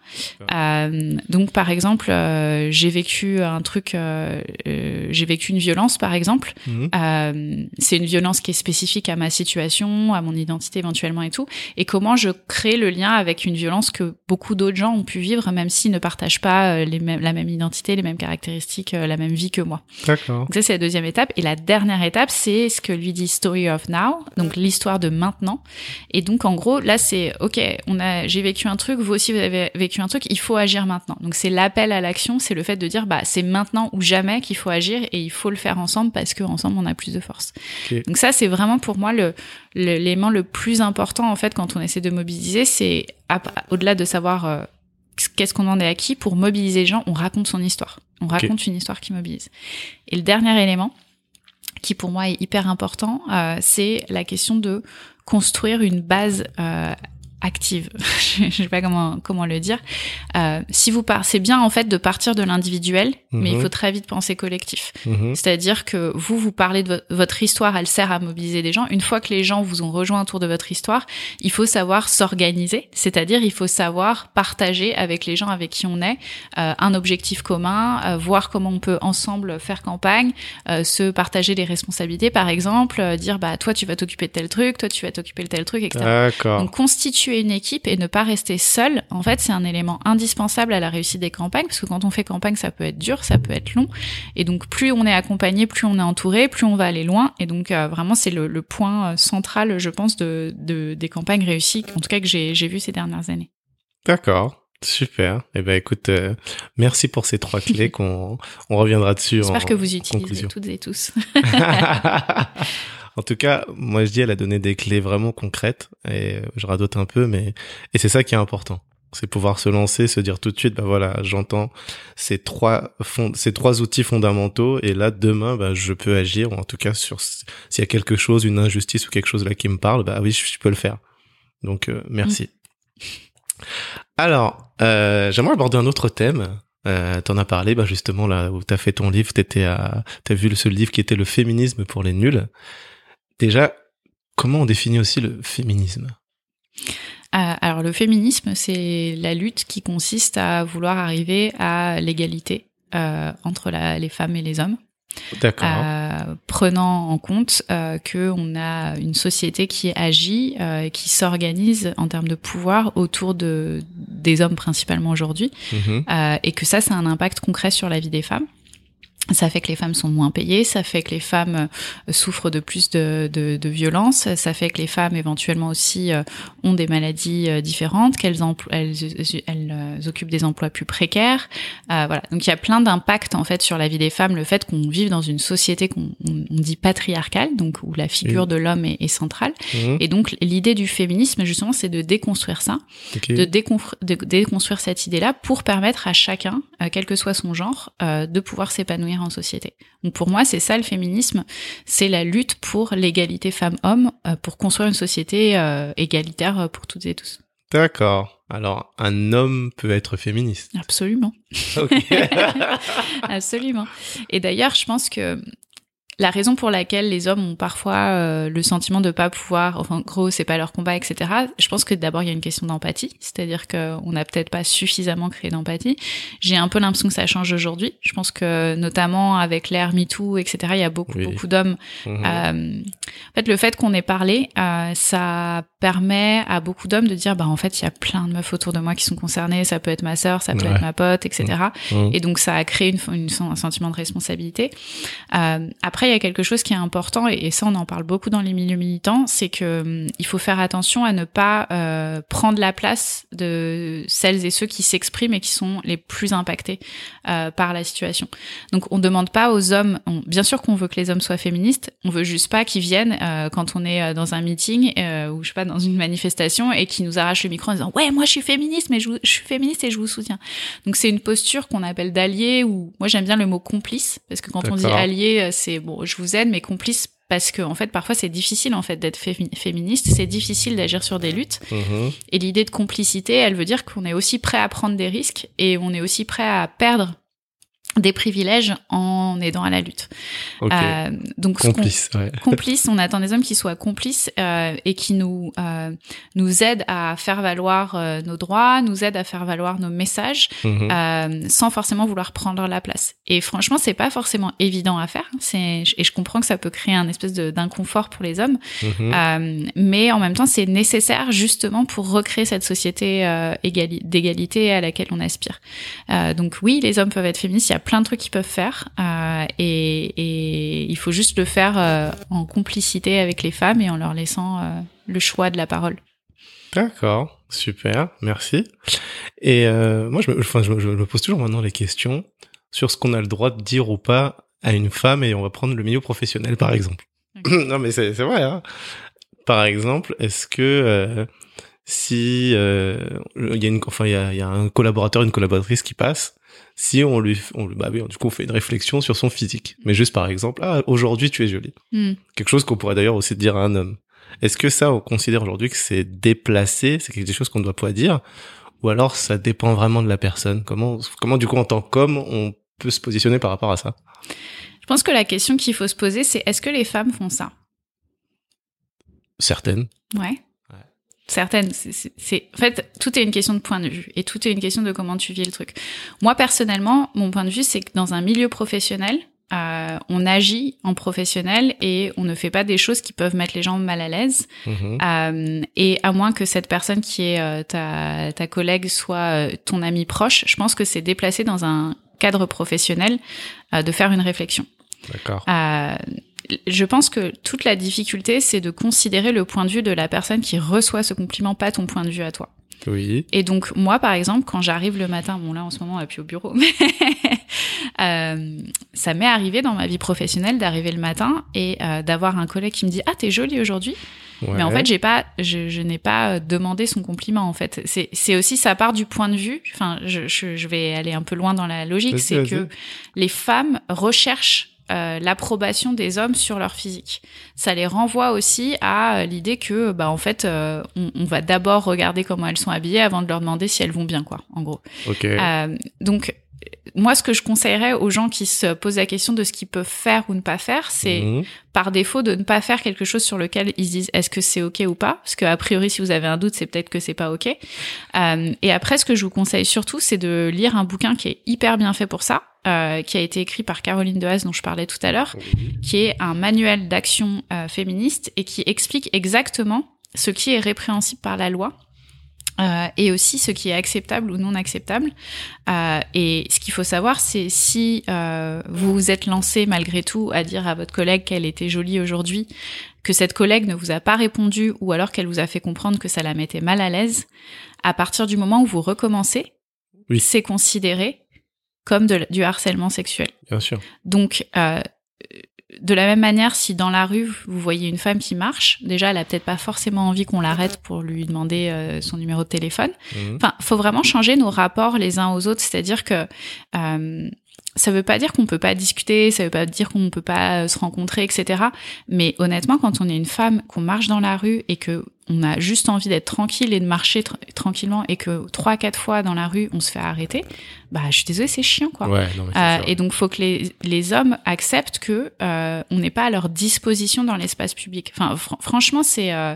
Euh, Donc par exemple, euh, j'ai vécu un truc, euh, j'ai vécu une violence par exemple. Mhm. C'est une violence qui est spécifique à ma situation, à mon identité éventuellement et tout. Et comment je crée le lien avec une violence que beaucoup d'autres gens ont pu vivre, même s'ils ne partagent pas les mêmes, la même identité, les mêmes caractéristiques, la même vie que moi. D'accord. Donc ça, c'est la deuxième étape. Et la dernière étape, c'est ce que lui dit Story of Now, donc l'histoire de maintenant. Et donc, en gros, là, c'est, OK, on a, j'ai vécu un truc, vous aussi, vous avez vécu un truc, il faut agir maintenant. Donc, c'est l'appel à l'action, c'est le fait de dire, bah, c'est maintenant ou jamais qu'il faut agir et il faut le faire ensemble parce qu'ensemble, on a plus de force. Donc ça, c'est vraiment pour moi le, l'élément le plus important, en fait, quand on essaie de mobiliser, c'est, au-delà de savoir euh, qu'est-ce qu'on en est acquis, pour mobiliser les gens, on raconte son histoire. On raconte une histoire qui mobilise. Et le dernier élément, qui pour moi est hyper important, euh, c'est la question de construire une base euh, active. Je sais pas comment comment le dire. Euh, si vous c'est bien en fait de partir de l'individuel, mais il Mhm. faut très vite penser collectif. Mhm. C'est-à-dire que vous, vous parlez de vo- votre histoire, elle sert à mobiliser des gens. Une fois que les gens vous ont rejoint autour de votre histoire, il faut savoir s'organiser. C'est-à-dire, il faut savoir partager avec les gens avec qui on est euh, un objectif commun, euh, voir comment on peut ensemble faire campagne, se partager les responsabilités, par exemple, dire bah toi tu vas t'occuper de tel truc, toi tu vas t'occuper de tel truc, etc. Donc constituer une équipe et ne pas rester seul, en fait, c'est un élément indispensable à la réussite des campagnes, parce que quand on fait campagne, ça peut être dur, ça peut être long, et donc plus on est accompagné, plus on est entouré, plus on va aller loin, et donc euh, vraiment c'est le, le point euh, central, je pense, de, de- des campagnes réussies, en tout cas que j'ai vu ces dernières années. D'accord. Super. Eh ben écoute, euh, merci pour ces trois clés qu'on on reviendra dessus. J'espère que vous utilisez conclusion. toutes et tous. en tout cas, moi je dis, elle a donné des clés vraiment concrètes et je radote un peu, mais et c'est ça qui est important. C'est pouvoir se lancer, se dire tout de suite, bah voilà, j'entends ces trois fond- ces trois outils fondamentaux et là demain, bah je peux agir ou en tout cas sur s'il y a quelque chose, une injustice ou quelque chose là qui me parle, bah oui, je, peux le faire. Donc euh, merci. Alors, euh, j'aimerais aborder un autre thème. Euh, T'en as parlé, bah justement là où t'as fait ton livre, t'étais à, t'as vu le seul livre qui était le féminisme pour les nuls. Déjà, comment on définit aussi le féminisme? Euh, alors le féminisme, c'est la lutte qui consiste à vouloir arriver à l'égalité euh, entre la- les femmes et les hommes. D'accord. euh, prenant en compte euh, que on a une société qui agit, euh, qui s'organise en termes de pouvoir autour de des hommes principalement aujourd'hui, Mhm. euh, et que ça, ça a un impact concret sur la vie des femmes. Ça fait que les femmes sont moins payées, ça fait que les femmes euh, souffrent de plus de, de, de violence, ça fait que les femmes éventuellement aussi euh, ont des maladies euh, différentes, qu'elles elles, elles, occupent des emplois plus précaires. Euh, voilà. Donc il y a plein d'impacts en fait sur la vie des femmes, le fait qu'on vive dans une société qu'on on- on dit patriarcale, donc où la figure de l'homme est, est centrale. Mhm. Et donc l'idée du féminisme justement, c'est de déconstruire ça de, déconstruire cette idée-là pour permettre à chacun, euh, quel que soit son genre, euh, de pouvoir s'épanouir en société. Donc pour moi, c'est ça le féminisme, c'est la lutte pour l'égalité femmes-hommes, euh, pour construire une société euh, égalitaire euh, pour toutes et tous. D'accord. Alors, un homme peut être féministe. Absolument. Absolument. Et d'ailleurs, je pense que la raison pour laquelle les hommes ont parfois euh, le sentiment de pas pouvoir, enfin, en gros, c'est pas leur combat, etc. Je pense que d'abord il y a une question d'empathie, c'est-à-dire qu'on n'a peut-être pas suffisamment créé d'empathie. J'ai un peu l'impression que ça change aujourd'hui. Je pense que notamment avec l'ère MeToo, etc. Il y a beaucoup Oui. beaucoup d'hommes. Mhm. Euh, en fait, le fait qu'on ait parlé, euh, ça permet à beaucoup d'hommes de dire, bah en fait, il y a plein de meufs autour de moi qui sont concernées. Ça peut être ma sœur, ça peut Ouais. être ma pote, etc. Mhm. Et donc ça a créé une, une- un sentiment de responsabilité. Euh, après, il y a quelque chose qui est important, et, et ça on en parle beaucoup dans les milieux militants, c'est que hum, il faut faire attention à ne pas euh, prendre la place de celles et ceux qui s'expriment et qui sont les plus impactés euh, par la situation. Donc on demande pas aux hommes, on- bien sûr qu'on veut que les hommes soient féministes, on veut juste pas qu'ils viennent euh, quand on est dans un meeting ou je sais pas dans une manifestation et qui nous arrachent le micro en disant ouais moi je suis féministe mais je, je suis féministe et je vous soutiens. Donc c'est une posture qu'on appelle d'allié ou moi j'aime bien le mot complice parce que quand on dit allié c'est bon je vous aide mais complice parce que en fait parfois c'est difficile en fait d'être fémi- féministe, c'est difficile d'agir sur des luttes. Mhm. et l'idée de complicité, elle veut dire qu'on est aussi prêt à prendre des risques et on est aussi prêt à perdre des privilèges en aidant à la lutte. Ok. Euh, donc Complice, ouais. complices, on attend des hommes qui soient complices euh, et qui nous euh, nous aident à faire valoir euh, nos droits, nous aident à faire valoir nos messages, euh, sans forcément vouloir prendre la place. Et franchement, c'est pas forcément évident à faire. C'est et je comprends que ça peut créer un espèce d'inconfort pour les hommes, euh, mais en même temps, c'est nécessaire justement pour recréer cette société euh, égali- d'égalité à laquelle on aspire. Euh, donc oui, les hommes peuvent être féministes. Il y a plein de trucs qu'ils peuvent faire, euh, et, et il faut juste le faire euh, en complicité avec les femmes et en leur laissant euh, le choix de la parole. D'accord, super, merci. Et moi, je me, enfin, je, me- je me pose toujours maintenant les questions sur ce qu'on a le droit de dire ou pas à une femme, et on va prendre le milieu professionnel par exemple. Non, mais c'est vrai. Hein. Par exemple, est-ce que si il y a une, enfin, il y a, il y a un collaborateur, une collaboratrice qui passe, si on lui, on, bah oui, du coup, on fait une réflexion sur son physique, mais juste par exemple, ah, aujourd'hui tu es jolie. Hmm. Quelque chose qu'on pourrait d'ailleurs aussi dire à un homme. Est-ce que ça, on considère aujourd'hui que c'est déplacé, c'est quelque chose qu'on ne doit pas dire, ou alors ça dépend vraiment de la personne? Comment, comment du coup, en tant qu'homme, on peut se positionner par rapport à ça? Je pense que la question qu'il faut se poser, c'est est-ce que les femmes font ça? Certaines. Ouais. Certaines. c'est- en fait, tout est une question de point de vue et tout est une question de comment tu vis le truc. Moi, personnellement, mon point de vue, c'est que dans un milieu professionnel, euh, on agit en professionnel et on ne fait pas des choses qui peuvent mettre les gens mal à l'aise. Mhm. Euh, et à moins que cette personne qui est euh, ta, ta collègue soit euh, ton ami proche, je pense que c'est déplacé dans un cadre professionnel euh, de faire une réflexion. D'accord. Je pense que toute la difficulté, c'est de considérer le point de vue de la personne qui reçoit ce compliment, pas ton point de vue à toi. Oui. Et donc moi, par exemple, quand j'arrive le matin, bon là en ce moment on n'est plus au bureau, mais euh, ça m'est arrivé dans ma vie professionnelle d'arriver le matin et euh, d'avoir un collègue qui me dit ah t'es jolie aujourd'hui, Ouais. mais en fait j'ai pas, je, je n'ai pas euh, demandé son compliment en fait. C'est c'est aussi ça part du point de vue. Enfin je, je, je vais aller un peu loin dans la logique, c'est que les femmes recherchent euh, l'approbation des hommes sur leur physique. Ça les renvoie aussi à euh, l'idée que, bah, en fait, euh, on, on va d'abord regarder comment elles sont habillées avant de leur demander si elles vont bien, quoi, en gros. Euh, donc, moi, ce que je conseillerais aux gens qui se posent la question de ce qu'ils peuvent faire ou ne pas faire, c'est Mhm. par défaut de ne pas faire quelque chose sur lequel ils se disent est-ce que c'est ok ou pas? Parce que a priori si vous avez un doute c'est peut-être que c'est pas ok Euh, et après ce que je vous conseille surtout c'est de lire un bouquin qui est hyper bien fait pour ça euh, qui a été écrit par Caroline Dehaze dont je parlais tout à l'heure qui est un manuel d'action euh, féministe et qui explique exactement ce qui est répréhensible par la loi euh, et aussi ce qui est acceptable ou non acceptable. Euh, et ce qu'il faut savoir, c'est si euh, vous vous êtes lancé malgré tout à dire à votre collègue qu'elle était jolie aujourd'hui, que cette collègue ne vous a pas répondu ou alors qu'elle vous a fait comprendre que ça la mettait mal à l'aise, à partir du moment où vous recommencez, Oui. c'est considéré comme de- du harcèlement sexuel. Bien sûr. Donc, euh, de la même manière, si dans la rue vous voyez une femme qui marche, déjà elle a peut-être pas forcément envie qu'on l'arrête pour lui demander euh, son numéro de téléphone. Mhm. Enfin, faut vraiment changer nos rapports les uns aux autres, c'est-à-dire que euh, ça veut pas dire qu'on peut pas discuter, ça veut pas dire qu'on peut pas euh, se rencontrer, etc. Mais honnêtement, quand on est une femme, qu'on marche dans la rue et que on a juste envie d'être tranquille et de marcher tranquillement et que trois quatre fois dans la rue on se fait arrêter, bah je suis désolée c'est chiant quoi. Ouais, non, mais Euh, et donc faut que les, les hommes acceptent que euh, on n'est pas à leur disposition dans l'espace public. Enfin fr- franchement c'est euh,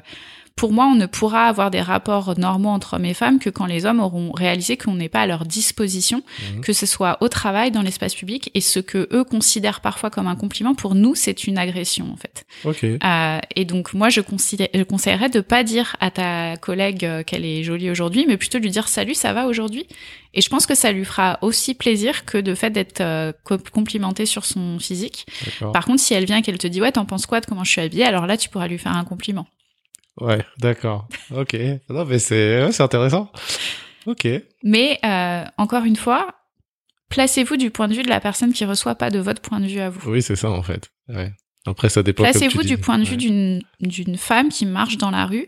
pour moi, on ne pourra avoir des rapports normaux entre hommes et femmes que quand les hommes auront réalisé qu'on n'est pas à leur disposition, Mhm. que ce soit au travail, dans l'espace public, et ce que eux considèrent parfois comme un compliment, pour nous, c'est une agression en fait. Ok. Euh, et donc moi, je, conseillerais de pas dire à ta collègue euh, qu'elle est jolie aujourd'hui, mais plutôt lui dire salut, ça va aujourd'hui? Et je pense que ça lui fera aussi plaisir que de fait d'être euh, co- complimentée sur son physique. Par contre, si elle vient et qu'elle te dit ouais, t'en penses quoi de comment je suis habillée, alors là, tu pourras lui faire un compliment. Ouais, d'accord. Ok. Non, mais c'est ouais, c'est intéressant. Ok. Mais euh, encore une fois, placez-vous du point de vue de la personne qui reçoit pas de votre point de vue à vous. Oui, c'est ça en fait. Ouais. Après, ça dépend. Placez-vous dis. du point de vue Ouais. d'une d'une femme qui marche dans la rue,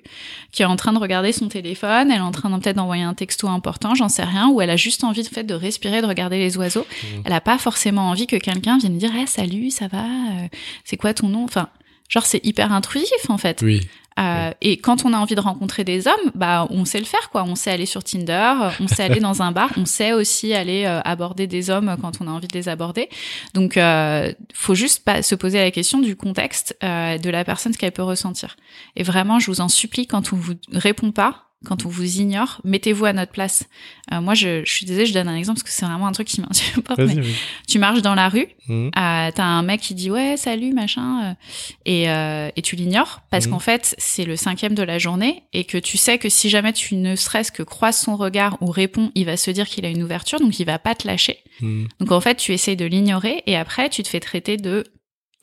qui est en train de regarder son téléphone, elle est en train de peut-être d'envoyer un texto important, j'en sais rien, ou elle a juste envie de fait de respirer, de regarder les oiseaux. Mhm. Elle a pas forcément envie que quelqu'un vienne dire hey, salut, ça va, euh, c'est quoi ton nom? Enfin, genre c'est hyper intrusif en fait. Oui. Euh, Et quand on a envie de rencontrer des hommes, bah on sait le faire quoi. On sait aller sur Tinder, on sait aller dans un bar, on sait aussi aller euh, aborder des hommes quand on a envie de les aborder. Donc euh, faut juste pas se poser la question du contexte euh, de la personne ce qu'elle peut ressentir. Et vraiment, je vous en supplie quand on vous répond pas. Quand on vous ignore, mettez-vous à notre place. Euh, moi, je, je suis désolée, je donne un exemple parce que c'est vraiment un truc qui m'insupporte. mais oui. Tu marches dans la rue, Mhm. euh, t'as un mec qui dit ouais salut machin euh, et, euh, et tu l'ignores parce Mhm. qu'en fait c'est le cinquième de la journée et que tu sais que si jamais tu ne serait-ce que croises son regard ou réponds il va se dire qu'il a une ouverture donc il va pas te lâcher Mhm. donc en fait tu essayes de l'ignorer et après tu te fais traiter de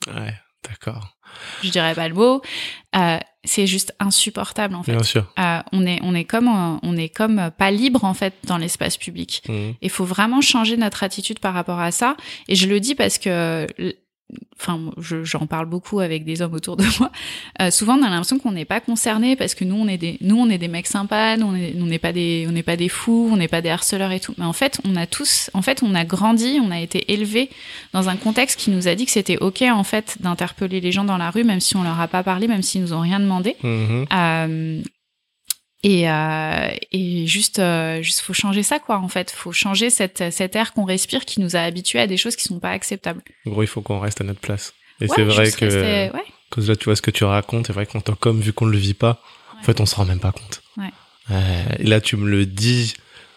Ouais, d'accord. je dirais pas le mot c'est juste insupportable en fait Bien sûr. Euh, on est on est comme euh, on est comme euh, pas libre en fait dans l'espace public Mhm. il faut vraiment changer notre attitude par rapport à ça. Et je le dis parce que, l- enfin, je- j'en parle beaucoup avec des hommes autour de moi. Euh, souvent, on a l'impression qu'on n'est pas concerné parce que nous, on est des, nous, on est des mecs sympas, nous, on est- on n'est pas des, on n'est pas des fous, on n'est pas des harceleurs et tout. Mais en fait, on a tous, en fait, on a grandi, on a été élevés dans un contexte qui nous a dit que c'était ok, en fait, d'interpeller les gens dans la rue, même si on leur a pas parlé, même s'ils nous ont rien demandé. Mhm. Euh, et, euh, et juste, euh, juste faut changer ça quoi. En fait, faut changer cette, cet air qu'on respire qui nous a habitués à des choses qui sont pas acceptables. En gros, il faut qu'on reste à notre place. Et Ouais, c'est vrai que, rester- ouais, que là, tu vois ce que tu racontes, c'est vrai qu'en tant qu'homme, vu qu'on le vit pas, en fait, on se rend même pas compte. Euh, et là, tu me le dis,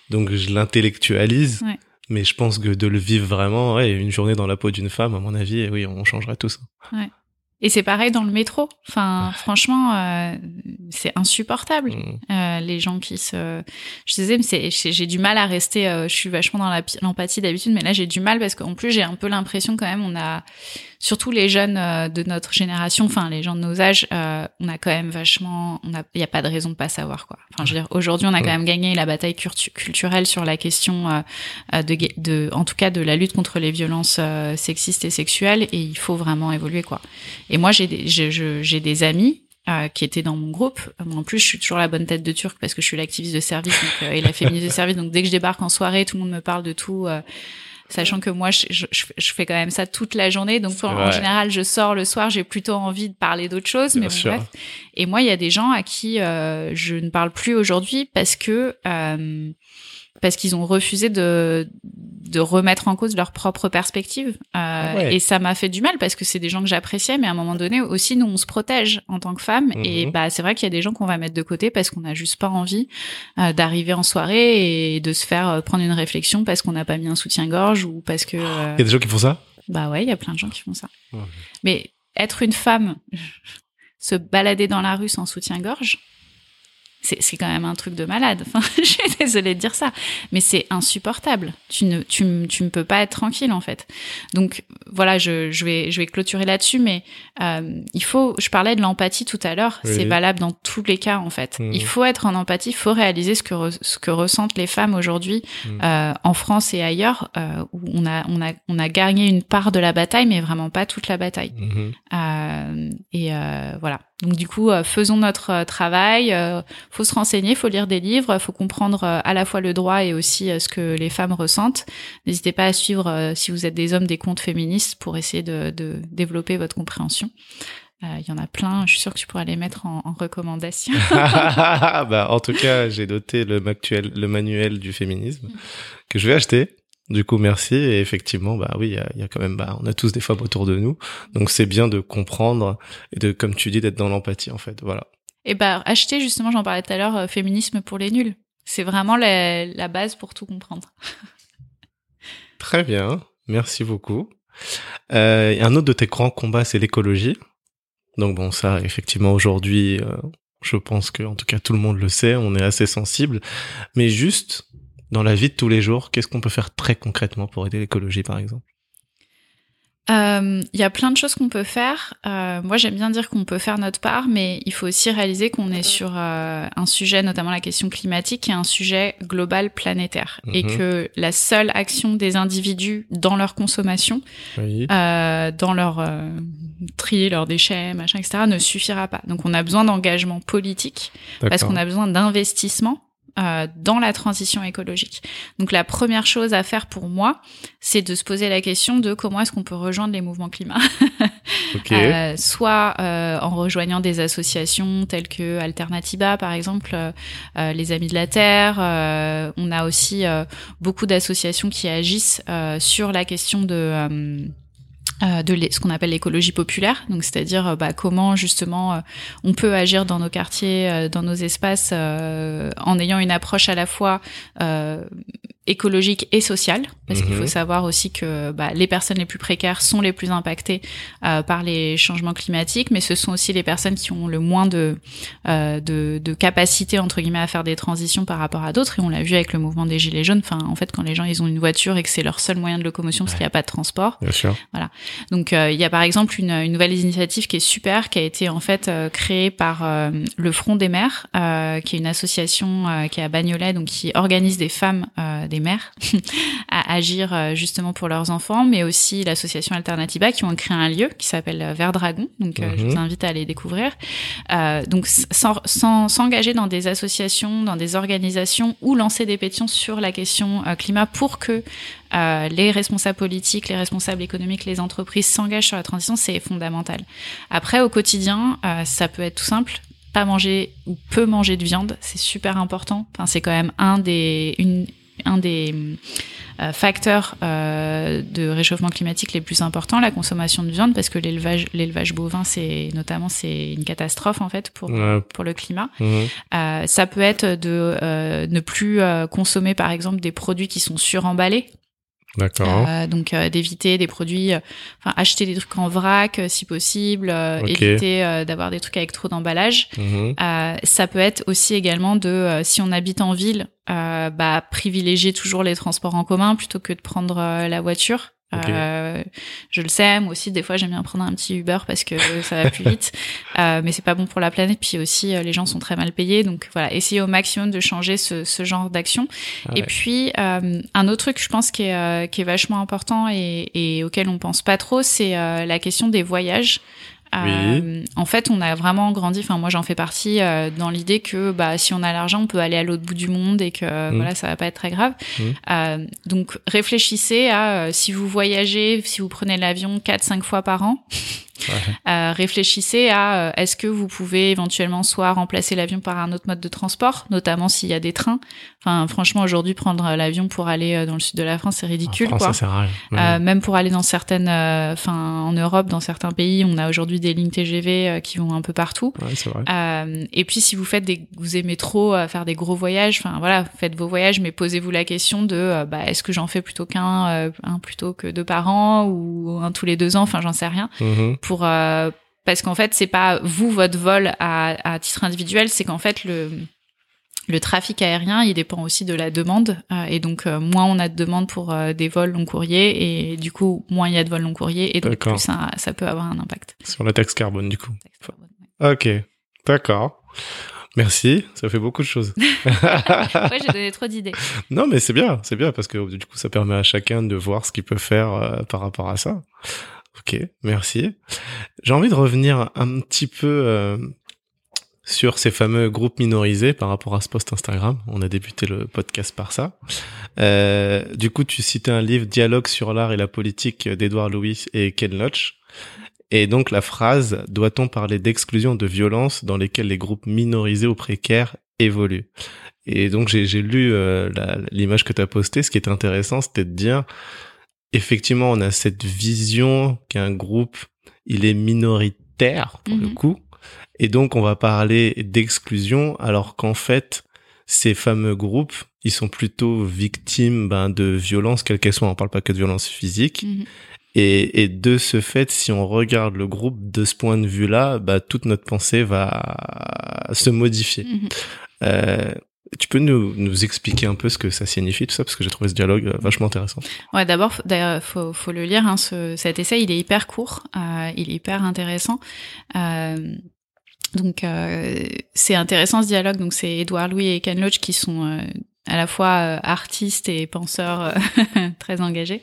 donc je l'intellectualise. Mais je pense que de le vivre vraiment, ouais, une journée dans la peau d'une femme, à mon avis, oui, on changerait tout ça. Et c'est pareil dans le métro. Enfin, Ouais. franchement, euh, c'est insupportable. Mhm. Euh, les gens qui se, je disais, mais c'est, j'ai du mal à rester. euh, je suis vachement dans l'empathie d'habitude, mais là j'ai du mal parce qu'en plus j'ai un peu l'impression quand même, on a, surtout les jeunes euh, de notre génération, enfin les gens de nos âges, euh, on a quand même vachement, on a, il y a pas de raison de pas savoir quoi. Enfin, je veux dire, aujourd'hui on a quand même gagné la bataille cultu- culturelle sur la question euh, euh, de, de, en tout cas de la lutte contre les violences euh, sexistes et sexuelles, et il faut vraiment évoluer quoi. Et moi j'ai des, j'ai des amis euh, qui étaient dans mon groupe. Moi, En plus, je suis toujours la bonne tête de turc parce que je suis l'activiste de service donc, euh, et la féministe de service. Donc, dès que je débarque en soirée, tout le monde me parle de tout. euh, Sachant que moi, je, je, je fais quand même ça toute la journée. Donc, en, général, je sors le soir, j'ai plutôt envie de parler d'autre chose. Bien Mais bon, sûr. bref. Et moi, il y a des gens à qui euh, je ne parle plus aujourd'hui parce que euh, parce qu'ils ont refusé de de remettre en cause leur propre perspective. Euh, ouais. Et ça m'a fait du mal parce que c'est des gens que j'appréciais, mais à un moment donné aussi, nous, on se protège en tant que femme. Mhm. Et bah, c'est vrai qu'il y a des gens qu'on va mettre de côté parce qu'on n'a juste pas envie euh, d'arriver en soirée et de se faire euh, prendre une réflexion parce qu'on n'a pas mis un soutien-gorge ou parce que... euh, Il y a des gens qui font ça? Bah ouais, il y a plein de gens qui font ça. Ouais. Mais être une femme, se balader dans la rue sans soutien-gorge, c'est quand même un truc de malade. Enfin, je suis désolée de dire ça, mais c'est insupportable. Tu ne, tu, tu ne peux pas être tranquille en fait. Donc voilà, je, je vais, je vais clôturer là-dessus, mais euh, il faut. Je parlais de l'empathie tout à l'heure. Oui. C'est valable dans tous les cas en fait. Mhm. Il faut être en empathie. Il faut réaliser ce que re- ce que ressentent les femmes aujourd'hui Mhm. euh, en France et ailleurs, euh, où on a, on a, on a gagné une part de la bataille, mais vraiment pas toute la bataille. Mhm. Euh, et euh, voilà. Donc du coup, euh, faisons notre euh, travail. Euh, faut se renseigner, faut lire des livres, faut comprendre à la fois le droit et aussi ce que les femmes ressentent. N'hésitez pas à suivre, si vous êtes des hommes, des comptes féministes pour essayer de, de développer votre compréhension. Il y en a plein. Je suis sûre que tu pourras les mettre en, en recommandation. bah, en tout cas, j'ai noté le, le manuel du féminisme que je vais acheter. Du coup, merci. Et effectivement, bah oui, il y, a quand même, bah, on a tous des femmes autour de nous, donc c'est bien de comprendre et de, comme tu dis, d'être dans l'empathie en fait. Voilà. Et bah acheter justement, j'en parlais tout à l'heure, euh, féminisme pour les nuls. C'est vraiment la, la, base pour tout comprendre. Très bien, merci beaucoup. Euh, un autre de tes grands combats, c'est l'écologie. Donc bon, ça, effectivement, aujourd'hui, euh, je pense que, en tout cas, tout le monde le sait, on est assez sensible. Mais juste, dans la vie de tous les jours, qu'est-ce qu'on peut faire très concrètement pour aider l'écologie, par exemple? Il euh, y a plein de choses qu'on peut faire. Euh, moi, j'aime bien dire qu'on peut faire notre part, mais il faut aussi réaliser qu'on est sur euh, un sujet, notamment la question climatique, qui est un sujet global planétaire, et mhm. que la seule action des individus dans leur consommation, dans leur tri, leurs déchets, machin, etc., ne suffira pas. Donc, on a besoin d'engagement politique parce qu'on a besoin d'investissement euh, dans la transition écologique. Donc la première chose à faire pour moi, c'est de se poser la question de comment est-ce qu'on peut rejoindre les mouvements climat. euh, soit euh, en rejoignant des associations telles que Alternativa, par exemple, euh, les Amis de la Terre. on a aussi beaucoup d'associations qui agissent sur la question de euh, de ce qu'on appelle l'écologie populaire, donc c'est-à-dire euh, bah, comment justement euh, on peut agir dans nos quartiers, dans nos espaces, en ayant une approche à la fois écologique et sociale, parce qu'il faut mhm. savoir aussi que bah, les personnes les plus précaires sont les plus impactées euh, par les changements climatiques, mais ce sont aussi les personnes qui ont le moins de, euh, de, de capacité entre guillemets à faire des transitions par rapport à d'autres. Et on l'a vu avec le mouvement des gilets jaunes. Enfin, en fait, quand les gens ils ont une voiture et que c'est leur seul moyen de locomotion parce qu'il n'y a pas de transport. Bien sûr. Voilà. Donc euh, il y a par exemple une, une, nouvelle initiative qui est super, qui a été en fait euh, créée par euh, le Front des Mères, qui est une association qui est à Bagnolet, donc qui organise des femmes des mères à agir euh, justement pour leurs enfants, mais aussi l'association Alternativa qui ont créé un lieu qui s'appelle euh, Vert Dragon. Donc euh, je vous mhm. invite à aller découvrir. donc sans s'engager dans des associations, dans des organisations ou lancer des pétitions sur la question climat pour que les responsables politiques, les responsables économiques, les entreprises s'engagent sur la transition, c'est fondamental. Après, au quotidien, ça peut être tout simple pas manger ou peu manger de viande, c'est super important. Enfin, c'est quand même un des une un des euh, facteurs euh, de réchauffement climatique les plus importants, la consommation de viande, parce que l'élevage, l'élevage bovin, c'est notamment c'est une catastrophe en fait pour pour le climat. Mhm. Euh, ça peut être de ne plus consommer par exemple des produits qui sont suremballés. D'accord. Euh, donc euh, d'éviter des produits, euh, enfin acheter des trucs en vrac si possible, éviter d'avoir des trucs avec trop d'emballage. Mhm. ça peut être aussi également de si on habite en ville, bah privilégier toujours les transports en commun plutôt que de prendre la voiture. Euh, je le sais, moi aussi des fois j'aime bien prendre un petit Uber parce que ça va plus vite, euh, mais c'est pas bon pour la planète. Puis aussi euh, les gens sont très mal payés, donc voilà, essayer au maximum de changer ce, ce genre d'action. Ah et puis euh, un autre truc, je pense qui est, euh, qui est vachement important et, et auquel on pense pas trop, c'est la question des voyages. Euh, en fait, on a vraiment grandi. Enfin, moi, j'en fais partie euh, dans l'idée que, bah, si on a l'argent, on peut aller à l'autre bout du monde et que, mm. voilà, ça va pas être très grave. Mm. Euh, donc, réfléchissez à euh, si vous voyagez, si vous prenez l'avion quatre, cinq fois par an. Euh, réfléchissez à euh, est-ce que vous pouvez éventuellement soit remplacer l'avion par un autre mode de transport, notamment s'il y a des trains. Enfin, franchement, aujourd'hui, prendre l'avion pour aller euh, dans le sud de la France, c'est ridicule. quoi. Euh, même pour aller dans certaines, enfin, en Europe, dans certains pays, on a aujourd'hui des lignes TGV qui vont un peu partout. Ouais, et puis, si vous faites des, vous aimez trop faire des gros voyages, enfin voilà, faites vos voyages, mais posez-vous la question de, bah, est-ce que j'en fais plutôt qu'un, un plutôt que deux par an ou un tous les deux ans, enfin, j'en sais rien. Mm-hmm pour euh, parce qu'en fait c'est pas vous votre vol à, à titre individuel, c'est qu'en fait le le trafic aérien, il dépend aussi de la demande. Euh, et donc, euh, moins on a de demande pour des vols long courrier, et du coup, moins il y a de vols long courrier, et donc plus ça, ça, peut avoir un impact. Sur la taxe carbone, du coup. Ok, d'accord. Merci, ça fait beaucoup de choses. ouais, j'ai donné trop d'idées. Non, mais c'est bien, c'est bien, parce que du coup, ça permet à chacun de voir ce qu'il peut faire par rapport à ça. Ok, merci. J'ai envie de revenir un petit peu euh, sur ces fameux groupes minorisés par rapport à ce post Instagram. On a débuté le podcast par ça. Euh, du coup, tu citais un livre Dialogue sur l'art et la politique d'Edouard Louis et Ken Loach. Et donc la phrase doit-on parler d'exclusion de violence dans lesquelles les groupes minorisés ou précaires évoluent? Et donc j'ai lu euh, l'image que tu as postée. Ce qui est intéressant, c'était de dire effectivement on a cette vision qu'un groupe il est minoritaire pour le mhm. coup, et donc on va parler d'exclusion alors qu'en fait ces fameux groupes ils sont plutôt victimes ben, de violences quelles qu'elles soient. On parle pas que de violences physiques. Mhm. Et, et, de ce fait, si on regarde le groupe de ce point de vue-là, bah, toute notre pensée va se modifier. Mhm. Euh, tu peux nous, nous expliquer un peu ce que ça signifie tout ça parce que j'ai trouvé ce dialogue euh, vachement intéressant. Ouais, d'abord, faut, faut le lire. Hein, ce, cet essai, il est hyper court, euh, il est hyper intéressant. Euh, donc euh, c'est intéressant ce dialogue. Donc c'est Edouard Louis et Ken Loach qui sont euh, à la fois euh, artiste et penseur euh, très engagé.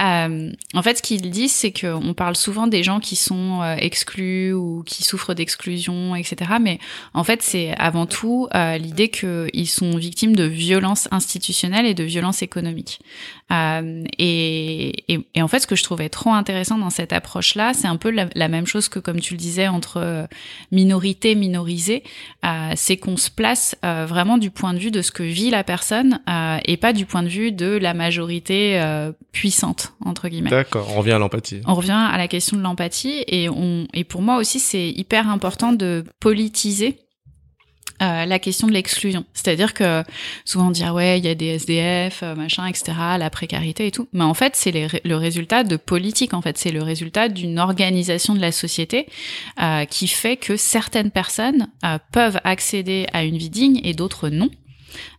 Euh, en fait, ce qu'il dit, c'est qu'on parle souvent des gens qui sont exclus ou qui souffrent d'exclusion, etc. Mais en fait, c'est avant tout l'idée qu'ils sont victimes de violences institutionnelles et de violences économiques. Et, et, et, en fait, ce que je trouvais trop intéressant dans cette approche-là, c'est un peu la, même chose que, comme tu le disais, entre minorité, minorisée, c'est qu'on se place vraiment du point de vue de ce que vit la personne euh, et pas du point de vue de la majorité euh, puissante entre guillemets. D'accord, on revient à l'empathie. On revient à la question de l'empathie et on et pour moi aussi c'est hyper important de politiser euh, la question de l'exclusion. C'est-à-dire que souvent on dit ah ouais il y a des SDF machin etc la précarité et tout, mais en fait c'est le résultat de politique en fait c'est le résultat d'une organisation de la société euh, qui fait que certaines personnes euh, peuvent accéder à une vie digne et d'autres non.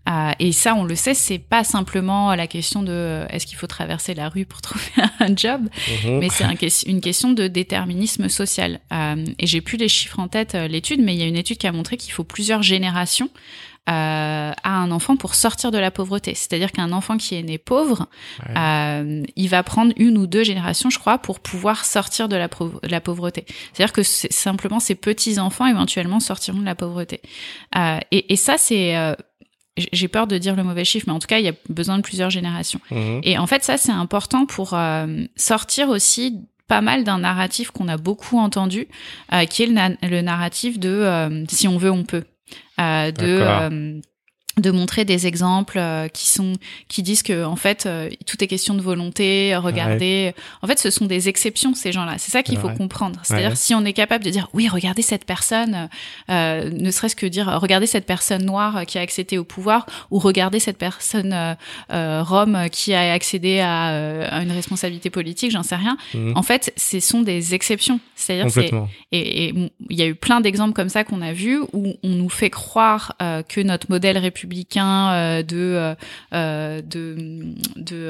Euh, et ça, on le sait, c'est pas simplement la question de euh, est-ce qu'il faut traverser la rue pour trouver un job, mhm. mais c'est un, une question de déterminisme social. Euh, et j'ai plus les chiffres en tête, l'étude, mais il y a une étude qui a montré qu'il faut plusieurs générations à un enfant pour sortir de la pauvreté. C'est-à-dire qu'un enfant qui est né pauvre, il va prendre une ou deux générations, je crois, pour pouvoir sortir de la, la pauvreté. C'est-à-dire que simplement ces petits enfants éventuellement sortiront de la pauvreté. Et, et, ça, c'est j'ai peur de dire le mauvais chiffre, mais en tout cas, il y a besoin de plusieurs générations. Mhm. Et en fait, ça, c'est important pour euh, sortir aussi pas mal d'un narratif qu'on a beaucoup entendu, euh, qui est le, narratif de euh, si on veut, on peut. de de montrer des exemples euh, qui sont qui disent que en fait euh, tout est question de volonté regardez. En fait ce sont des exceptions ces gens-là. C'est ça qu'il faut comprendre. C'est-à-dire si on est capable de dire oui regardez cette personne euh, ne serait-ce que dire regardez cette personne noire qui a accédé au pouvoir ou regardez cette personne rome qui a accédé à, une responsabilité politique j'en sais rien. Mhm. en fait ce sont des exceptions. C'est-à-dire c'est et il y a eu plein d'exemples comme ça qu'on a vu où on nous fait croire que notre modèle républicain républicain euh, de euh, euh, de de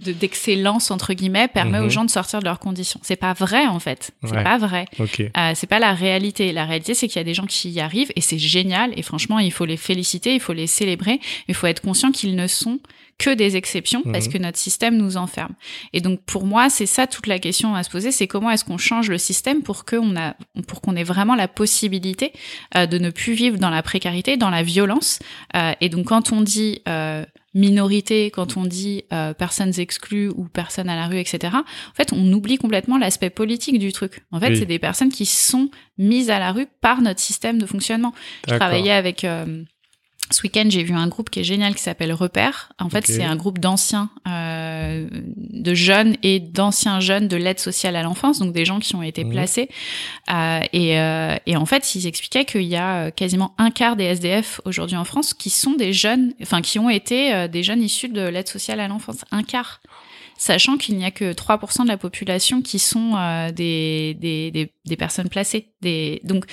d'excellence entre guillemets permet aux mhm. gens de sortir de leurs conditions. C'est pas vrai en fait. C'est pas vrai. Euh, c'est pas la réalité. La réalité c'est qu'il y a des gens qui y arrivent et c'est génial et franchement il faut les féliciter, il faut les célébrer, il faut être conscient qu'ils ne sont que des exceptions parce mhm. que notre système nous enferme. Et donc pour moi, c'est ça toute la question à se poser, c'est comment est-ce qu'on change le système pour qu'on a pour qu'on ait vraiment la possibilité euh, de ne plus vivre dans la précarité, dans la violence. Euh, et donc quand on dit euh, minorité, quand on dit personnes exclues ou personnes à la rue, etc. En fait, on oublie complètement l'aspect politique du truc. En fait, c'est des personnes qui sont mises à la rue par notre système de fonctionnement. Je travaillais avec ce week-end, j'ai vu un groupe qui est génial qui s'appelle Repère. En fait, c'est un groupe d'anciens, euh, de jeunes et d'anciens jeunes de l'aide sociale à l'enfance, donc des gens qui ont été mhm. placés. Euh, et, euh, et, en fait, ils expliquaient qu'il y a quasiment un quart des SDF aujourd'hui en France qui sont des jeunes, enfin qui ont été euh, des jeunes issus de l'aide sociale à l'enfance. Un quart sachant qu'il n'y a que 3% de la population qui sont euh, des, des, des, des, personnes placées. Des... Donc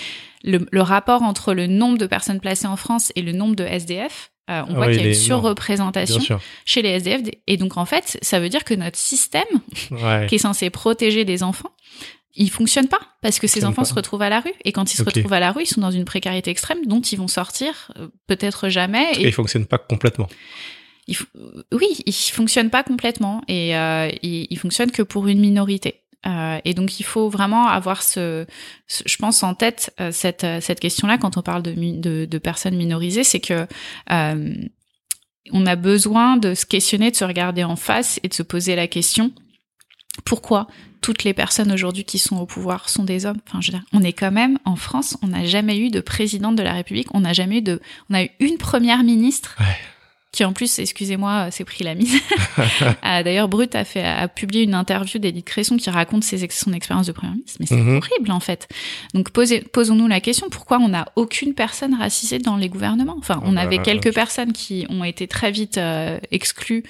le, le, rapport entre le nombre de personnes placées en France et le nombre de SDF, euh, on voit qu'il y a une surreprésentation chez les SDF. Et donc en fait, ça veut dire que notre système, qui est censé protéger les enfants, il fonctionne pas parce que ces enfants se retrouvent à la rue et quand ils se retrouvent à la rue, ils sont dans une précarité extrême dont ils vont sortir euh, peut-être jamais. Et, et ils fonctionnent pas complètement oui, il fonctionne pas complètement et euh, il, fonctionne que pour une minorité. Euh, et donc il faut vraiment avoir ce, je pense en tête euh, cette cette question-là quand on parle de, personnes minorisées, c'est que on a besoin de se questionner, de se regarder en face et de se poser la question pourquoi toutes les personnes aujourd'hui qui sont au pouvoir sont des hommes? Enfin, je veux dire, on est quand même en France, on n'a jamais eu de présidente de la République, on n'a jamais eu de, on a eu une première ministre. Qui en plus, excusez-moi, s'est pris la mise. Ah, d'ailleurs, Brut a fait a publié une interview d'Edith Cresson qui raconte ses, son expérience de premier ministre. Mais c'est Mhm. horrible en fait. Donc posons-nous la question pourquoi on n'a aucune personne racisée dans les gouvernements? Enfin, on Ah bah, avait euh, quelques personnes qui ont été très vite euh, exclues,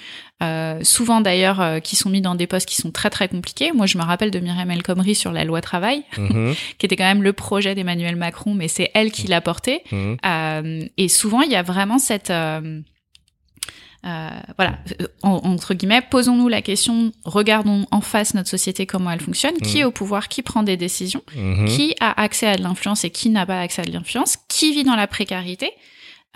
euh, souvent d'ailleurs euh, qui sont mis dans des postes qui sont très très compliqués. Moi, je me rappelle de Myriam El Khomri sur la loi travail, Mhm, qui était quand même le projet d'Emmanuel Macron, mais c'est elle qui l'a porté. mhm. Euh, et souvent, il y a vraiment cette... euh, voilà, euh, en- entre guillemets, posons-nous la question, regardons en face notre société, comment elle fonctionne, qui Mhm. est au pouvoir, qui prend des décisions, Mhm. qui a accès à de l'influence et qui n'a pas accès à de l'influence, qui vit dans la précarité,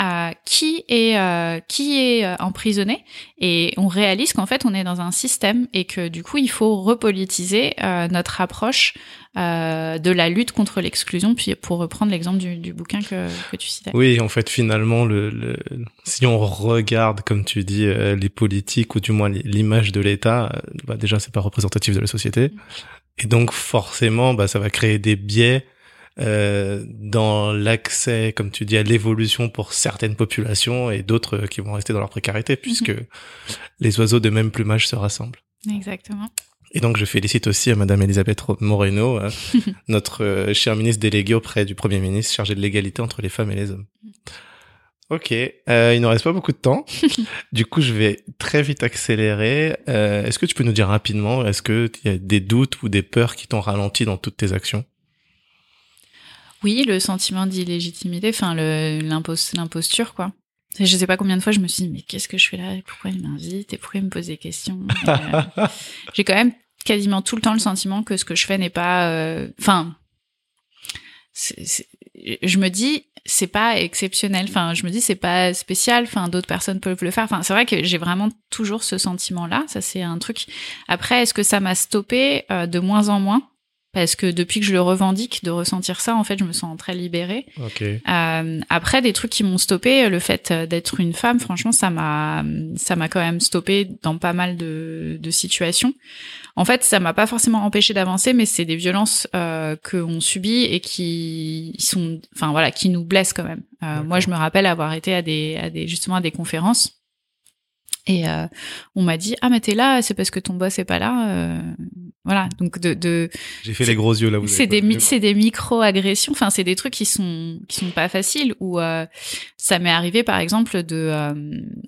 euh, qui est euh, qui est euh, emprisonné. Et on réalise qu'en fait on est dans un système et que du coup il faut repolitiser euh, notre approche euh, de la lutte contre l'exclusion. Puis pour reprendre l'exemple du, du bouquin que, que tu citais. Oui, en fait, finalement, le, le- si on regarde, comme tu dis, euh, les politiques ou du moins l'image de l'État, euh, bah déjà, c'est pas représentatif de la société, et donc forcément, bah ça va créer des biais euh, dans l'accès, comme tu dis, à l'évolution pour certaines populations et d'autres euh, qui vont rester dans leur précarité, puisque les oiseaux de même plumage se rassemblent. Exactement. Et donc, je félicite aussi à Madame Elisabeth Moreno, euh, notre euh, chère ministre déléguée auprès du Premier ministre chargé de l'égalité entre les femmes et les hommes. Ok, euh, il ne reste pas beaucoup de temps. du coup, je vais très vite accélérer. Euh, est-ce que tu peux nous dire rapidement, est-ce que il y a des doutes ou des peurs qui t'ont ralenti dans toutes tes actions? Oui, le sentiment d'illégitimité, enfin l'imposture, quoi. Je sais pas combien de fois je me suis dit, mais qu'est-ce que je fais là? Pourquoi il m'invite? Et pourquoi il me pose des questions? Euh, J'ai quand même quasiment tout le temps le sentiment que ce que je fais n'est pas... euh, Enfin, je me dis, c'est pas exceptionnel. Enfin, je me dis, c'est pas spécial. Enfin, d'autres personnes peuvent le faire. Enfin, c'est vrai que j'ai vraiment toujours ce sentiment-là. Ça, c'est un truc. Après, est-ce que ça m'a stoppé? Euh, de moins en moins parce que depuis que je le revendique de ressentir ça, en fait, je me sens très libérée. Ok. Euh, après, des trucs qui m'ont stoppé, le fait d'être une femme, franchement, ça m'a, ça m'a quand même stoppé dans pas mal de, de situations. En fait, ça m'a pas forcément empêché d'avancer, mais c'est des violences euh, que on subit et qui sont, enfin voilà, qui nous blessent quand même. Euh, moi, je me rappelle avoir été à des, à des justement à des conférences. Et euh, on m'a dit ah mais t'es là c'est parce que ton boss est pas là euh, voilà. Donc de, de J'ai fait les gros yeux là. vous c'est des c'est des micro agressions enfin c'est des trucs qui sont qui sont pas faciles. Ou euh, ça m'est arrivé par exemple de euh,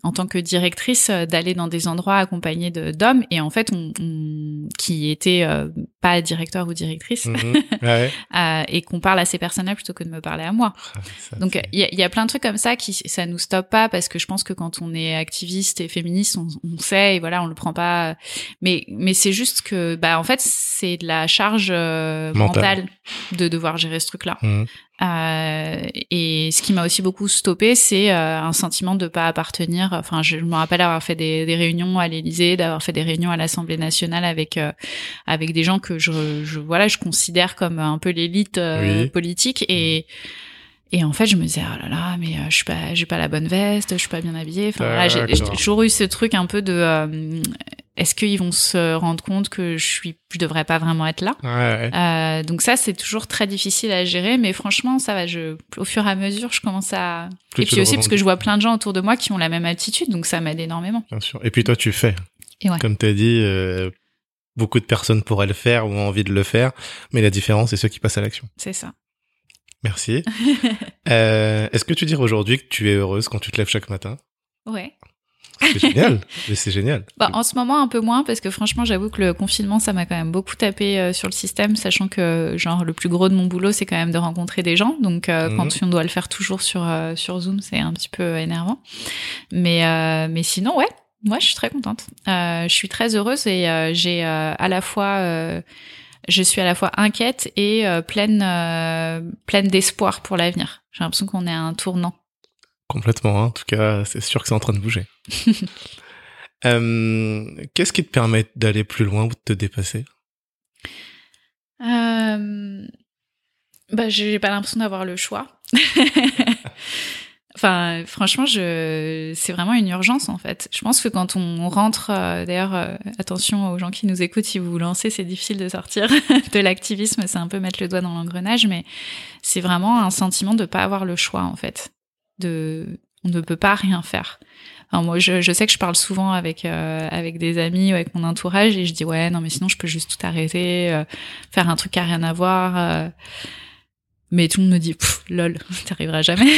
en tant que directrice euh, d'aller dans des endroits accompagnés de d'hommes. Et en fait on, on- qui étaient euh, pas directeur ou directrice Mhm. Ouais. euh, et qu'on parle à ces personnes-là plutôt que de me parler à moi Ah, ça, donc il y a, il y a plein de trucs comme ça qui ça nous stoppe pas parce que je pense que quand on est activiste et féministe on, on sait et voilà on le prend pas mais mais c'est juste que bah en fait c'est de la charge euh, Mentale. mentale de devoir gérer ce truc là Mhm. Euh, et ce qui m'a aussi beaucoup stoppé c'est euh, un sentiment de pas appartenir. Enfin je, me rappelle avoir fait des, des réunions à l'Élysée d'avoir fait des réunions à l'Assemblée nationale avec euh, avec des gens que je, je voilà je considère comme un peu l'élite Oui. politique. Et et en fait, je me disais, oh là là, mais euh, je suis pas, j'ai pas la bonne veste, je suis pas bien habillée. Enfin, j'ai toujours eu ce truc un peu de, euh, est-ce qu'ils vont se rendre compte que je suis, je devrais pas vraiment être là? Ouais, ouais. Euh, donc ça, c'est toujours très difficile à gérer, mais franchement, ça va. Je, au fur et à mesure, je commence à. Plus et puis aussi parce que je vois plein de gens autour de moi qui ont la même attitude, donc ça m'aide énormément. Bien sûr. Et puis toi, tu fais. Et ouais. Comme tu as dit, euh, beaucoup de personnes pourraient le faire ou ont envie de le faire, mais la différence, c'est ceux qui passent à l'action. C'est ça. Merci. euh, Est-ce que tu dirais aujourd'hui que tu es heureuse quand tu te lèves chaque matin? Ouais. C'est génial. Mais c'est génial. Bah, en ce moment, un peu moins, parce que franchement, j'avoue que le confinement, ça m'a quand même beaucoup tapé euh, sur le système, sachant que, genre, le plus gros de mon boulot, c'est quand même de rencontrer des gens. Donc, euh, Mhm. quand on doit le faire toujours sur, euh, sur Zoom, c'est un petit peu énervant. Mais, mais sinon, ouais, moi, je suis très contente. Je suis très heureuse et j'ai à la fois... je suis à la fois inquiète et euh, pleine, euh, pleine d'espoir pour l'avenir. J'ai l'impression qu'on est à un tournant. Complètement. hein. En tout cas, c'est sûr que c'est en train de bouger. Euh, Qu'est-ce qui te permet d'aller plus loin ou de te dépasser? Bah, j'ai pas l'impression d'avoir le choix. Enfin, franchement, je, c'est vraiment une urgence en fait. Je pense que quand on rentre, euh, d'ailleurs, euh, attention aux gens qui nous écoutent, si vous vous lancez, c'est difficile de sortir de l'activisme, c'est un peu mettre le doigt dans l'engrenage, mais c'est vraiment un sentiment de pas avoir le choix en fait. De, on ne peut pas rien faire. moi, je, je, sais que je parle souvent avec euh, avec des amis ou avec mon entourage et je dis ouais, non mais sinon je peux juste tout arrêter, faire un truc qui a rien à voir mais tout le monde me dit lol t'arriveras jamais.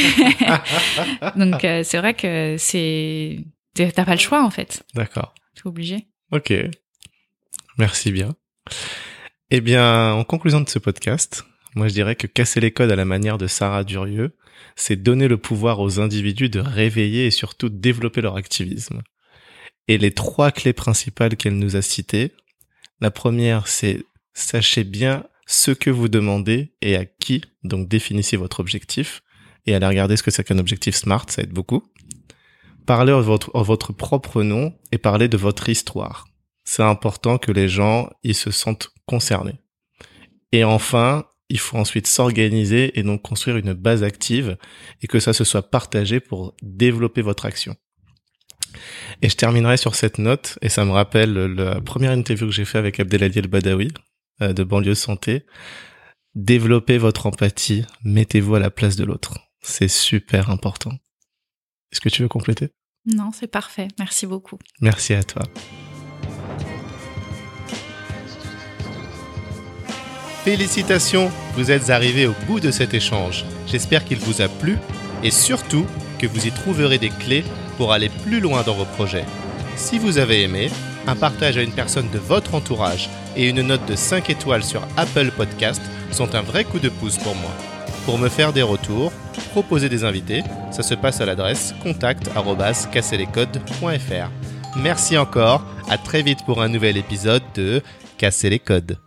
Donc euh, c'est vrai que c'est t'as pas le choix en fait. D'accord. T'es obligé. Ok. Merci bien. Eh bien en conclusion de ce podcast moi je dirais que casser les codes à la manière de Sarah Durieux c'est donner le pouvoir aux individus de réveiller et surtout développer leur activisme. Et les trois clés principales qu'elle nous a citées la première c'est sachez bien ce que vous demandez et à qui. Donc définissez votre objectif et allez regarder ce que c'est qu'un objectif SMART, ça aide beaucoup. Parlez en votre, propre nom et parlez de votre histoire. C'est important que les gens ils se sentent concernés. Et enfin, il faut ensuite s'organiser et donc construire une base active et que ça se soit partagé pour développer votre action. Et je terminerai sur cette note, et ça me rappelle la première interview que j'ai fait avec Abdelali El-Badawi, euh, de banlieue santé. Développez votre empathie, mettez-vous à la place de l'autre. C'est super important. Est-ce que tu veux compléter? Non, c'est parfait. Merci beaucoup. Merci à toi. Félicitations, vous êtes arrivé au bout de cet échange. J'espère qu'il vous a plu et surtout que vous y trouverez des clés pour aller plus loin dans vos projets. Si vous avez aimé, un partage à une personne de votre entourage et une note de 5 étoiles sur Apple Podcast sont un vrai coup de pouce pour moi. Pour me faire des retours, proposer des invités, ça se passe à l'adresse contact@casserlescodes.fr. Merci encore, à très vite pour un nouvel épisode de Casser les codes.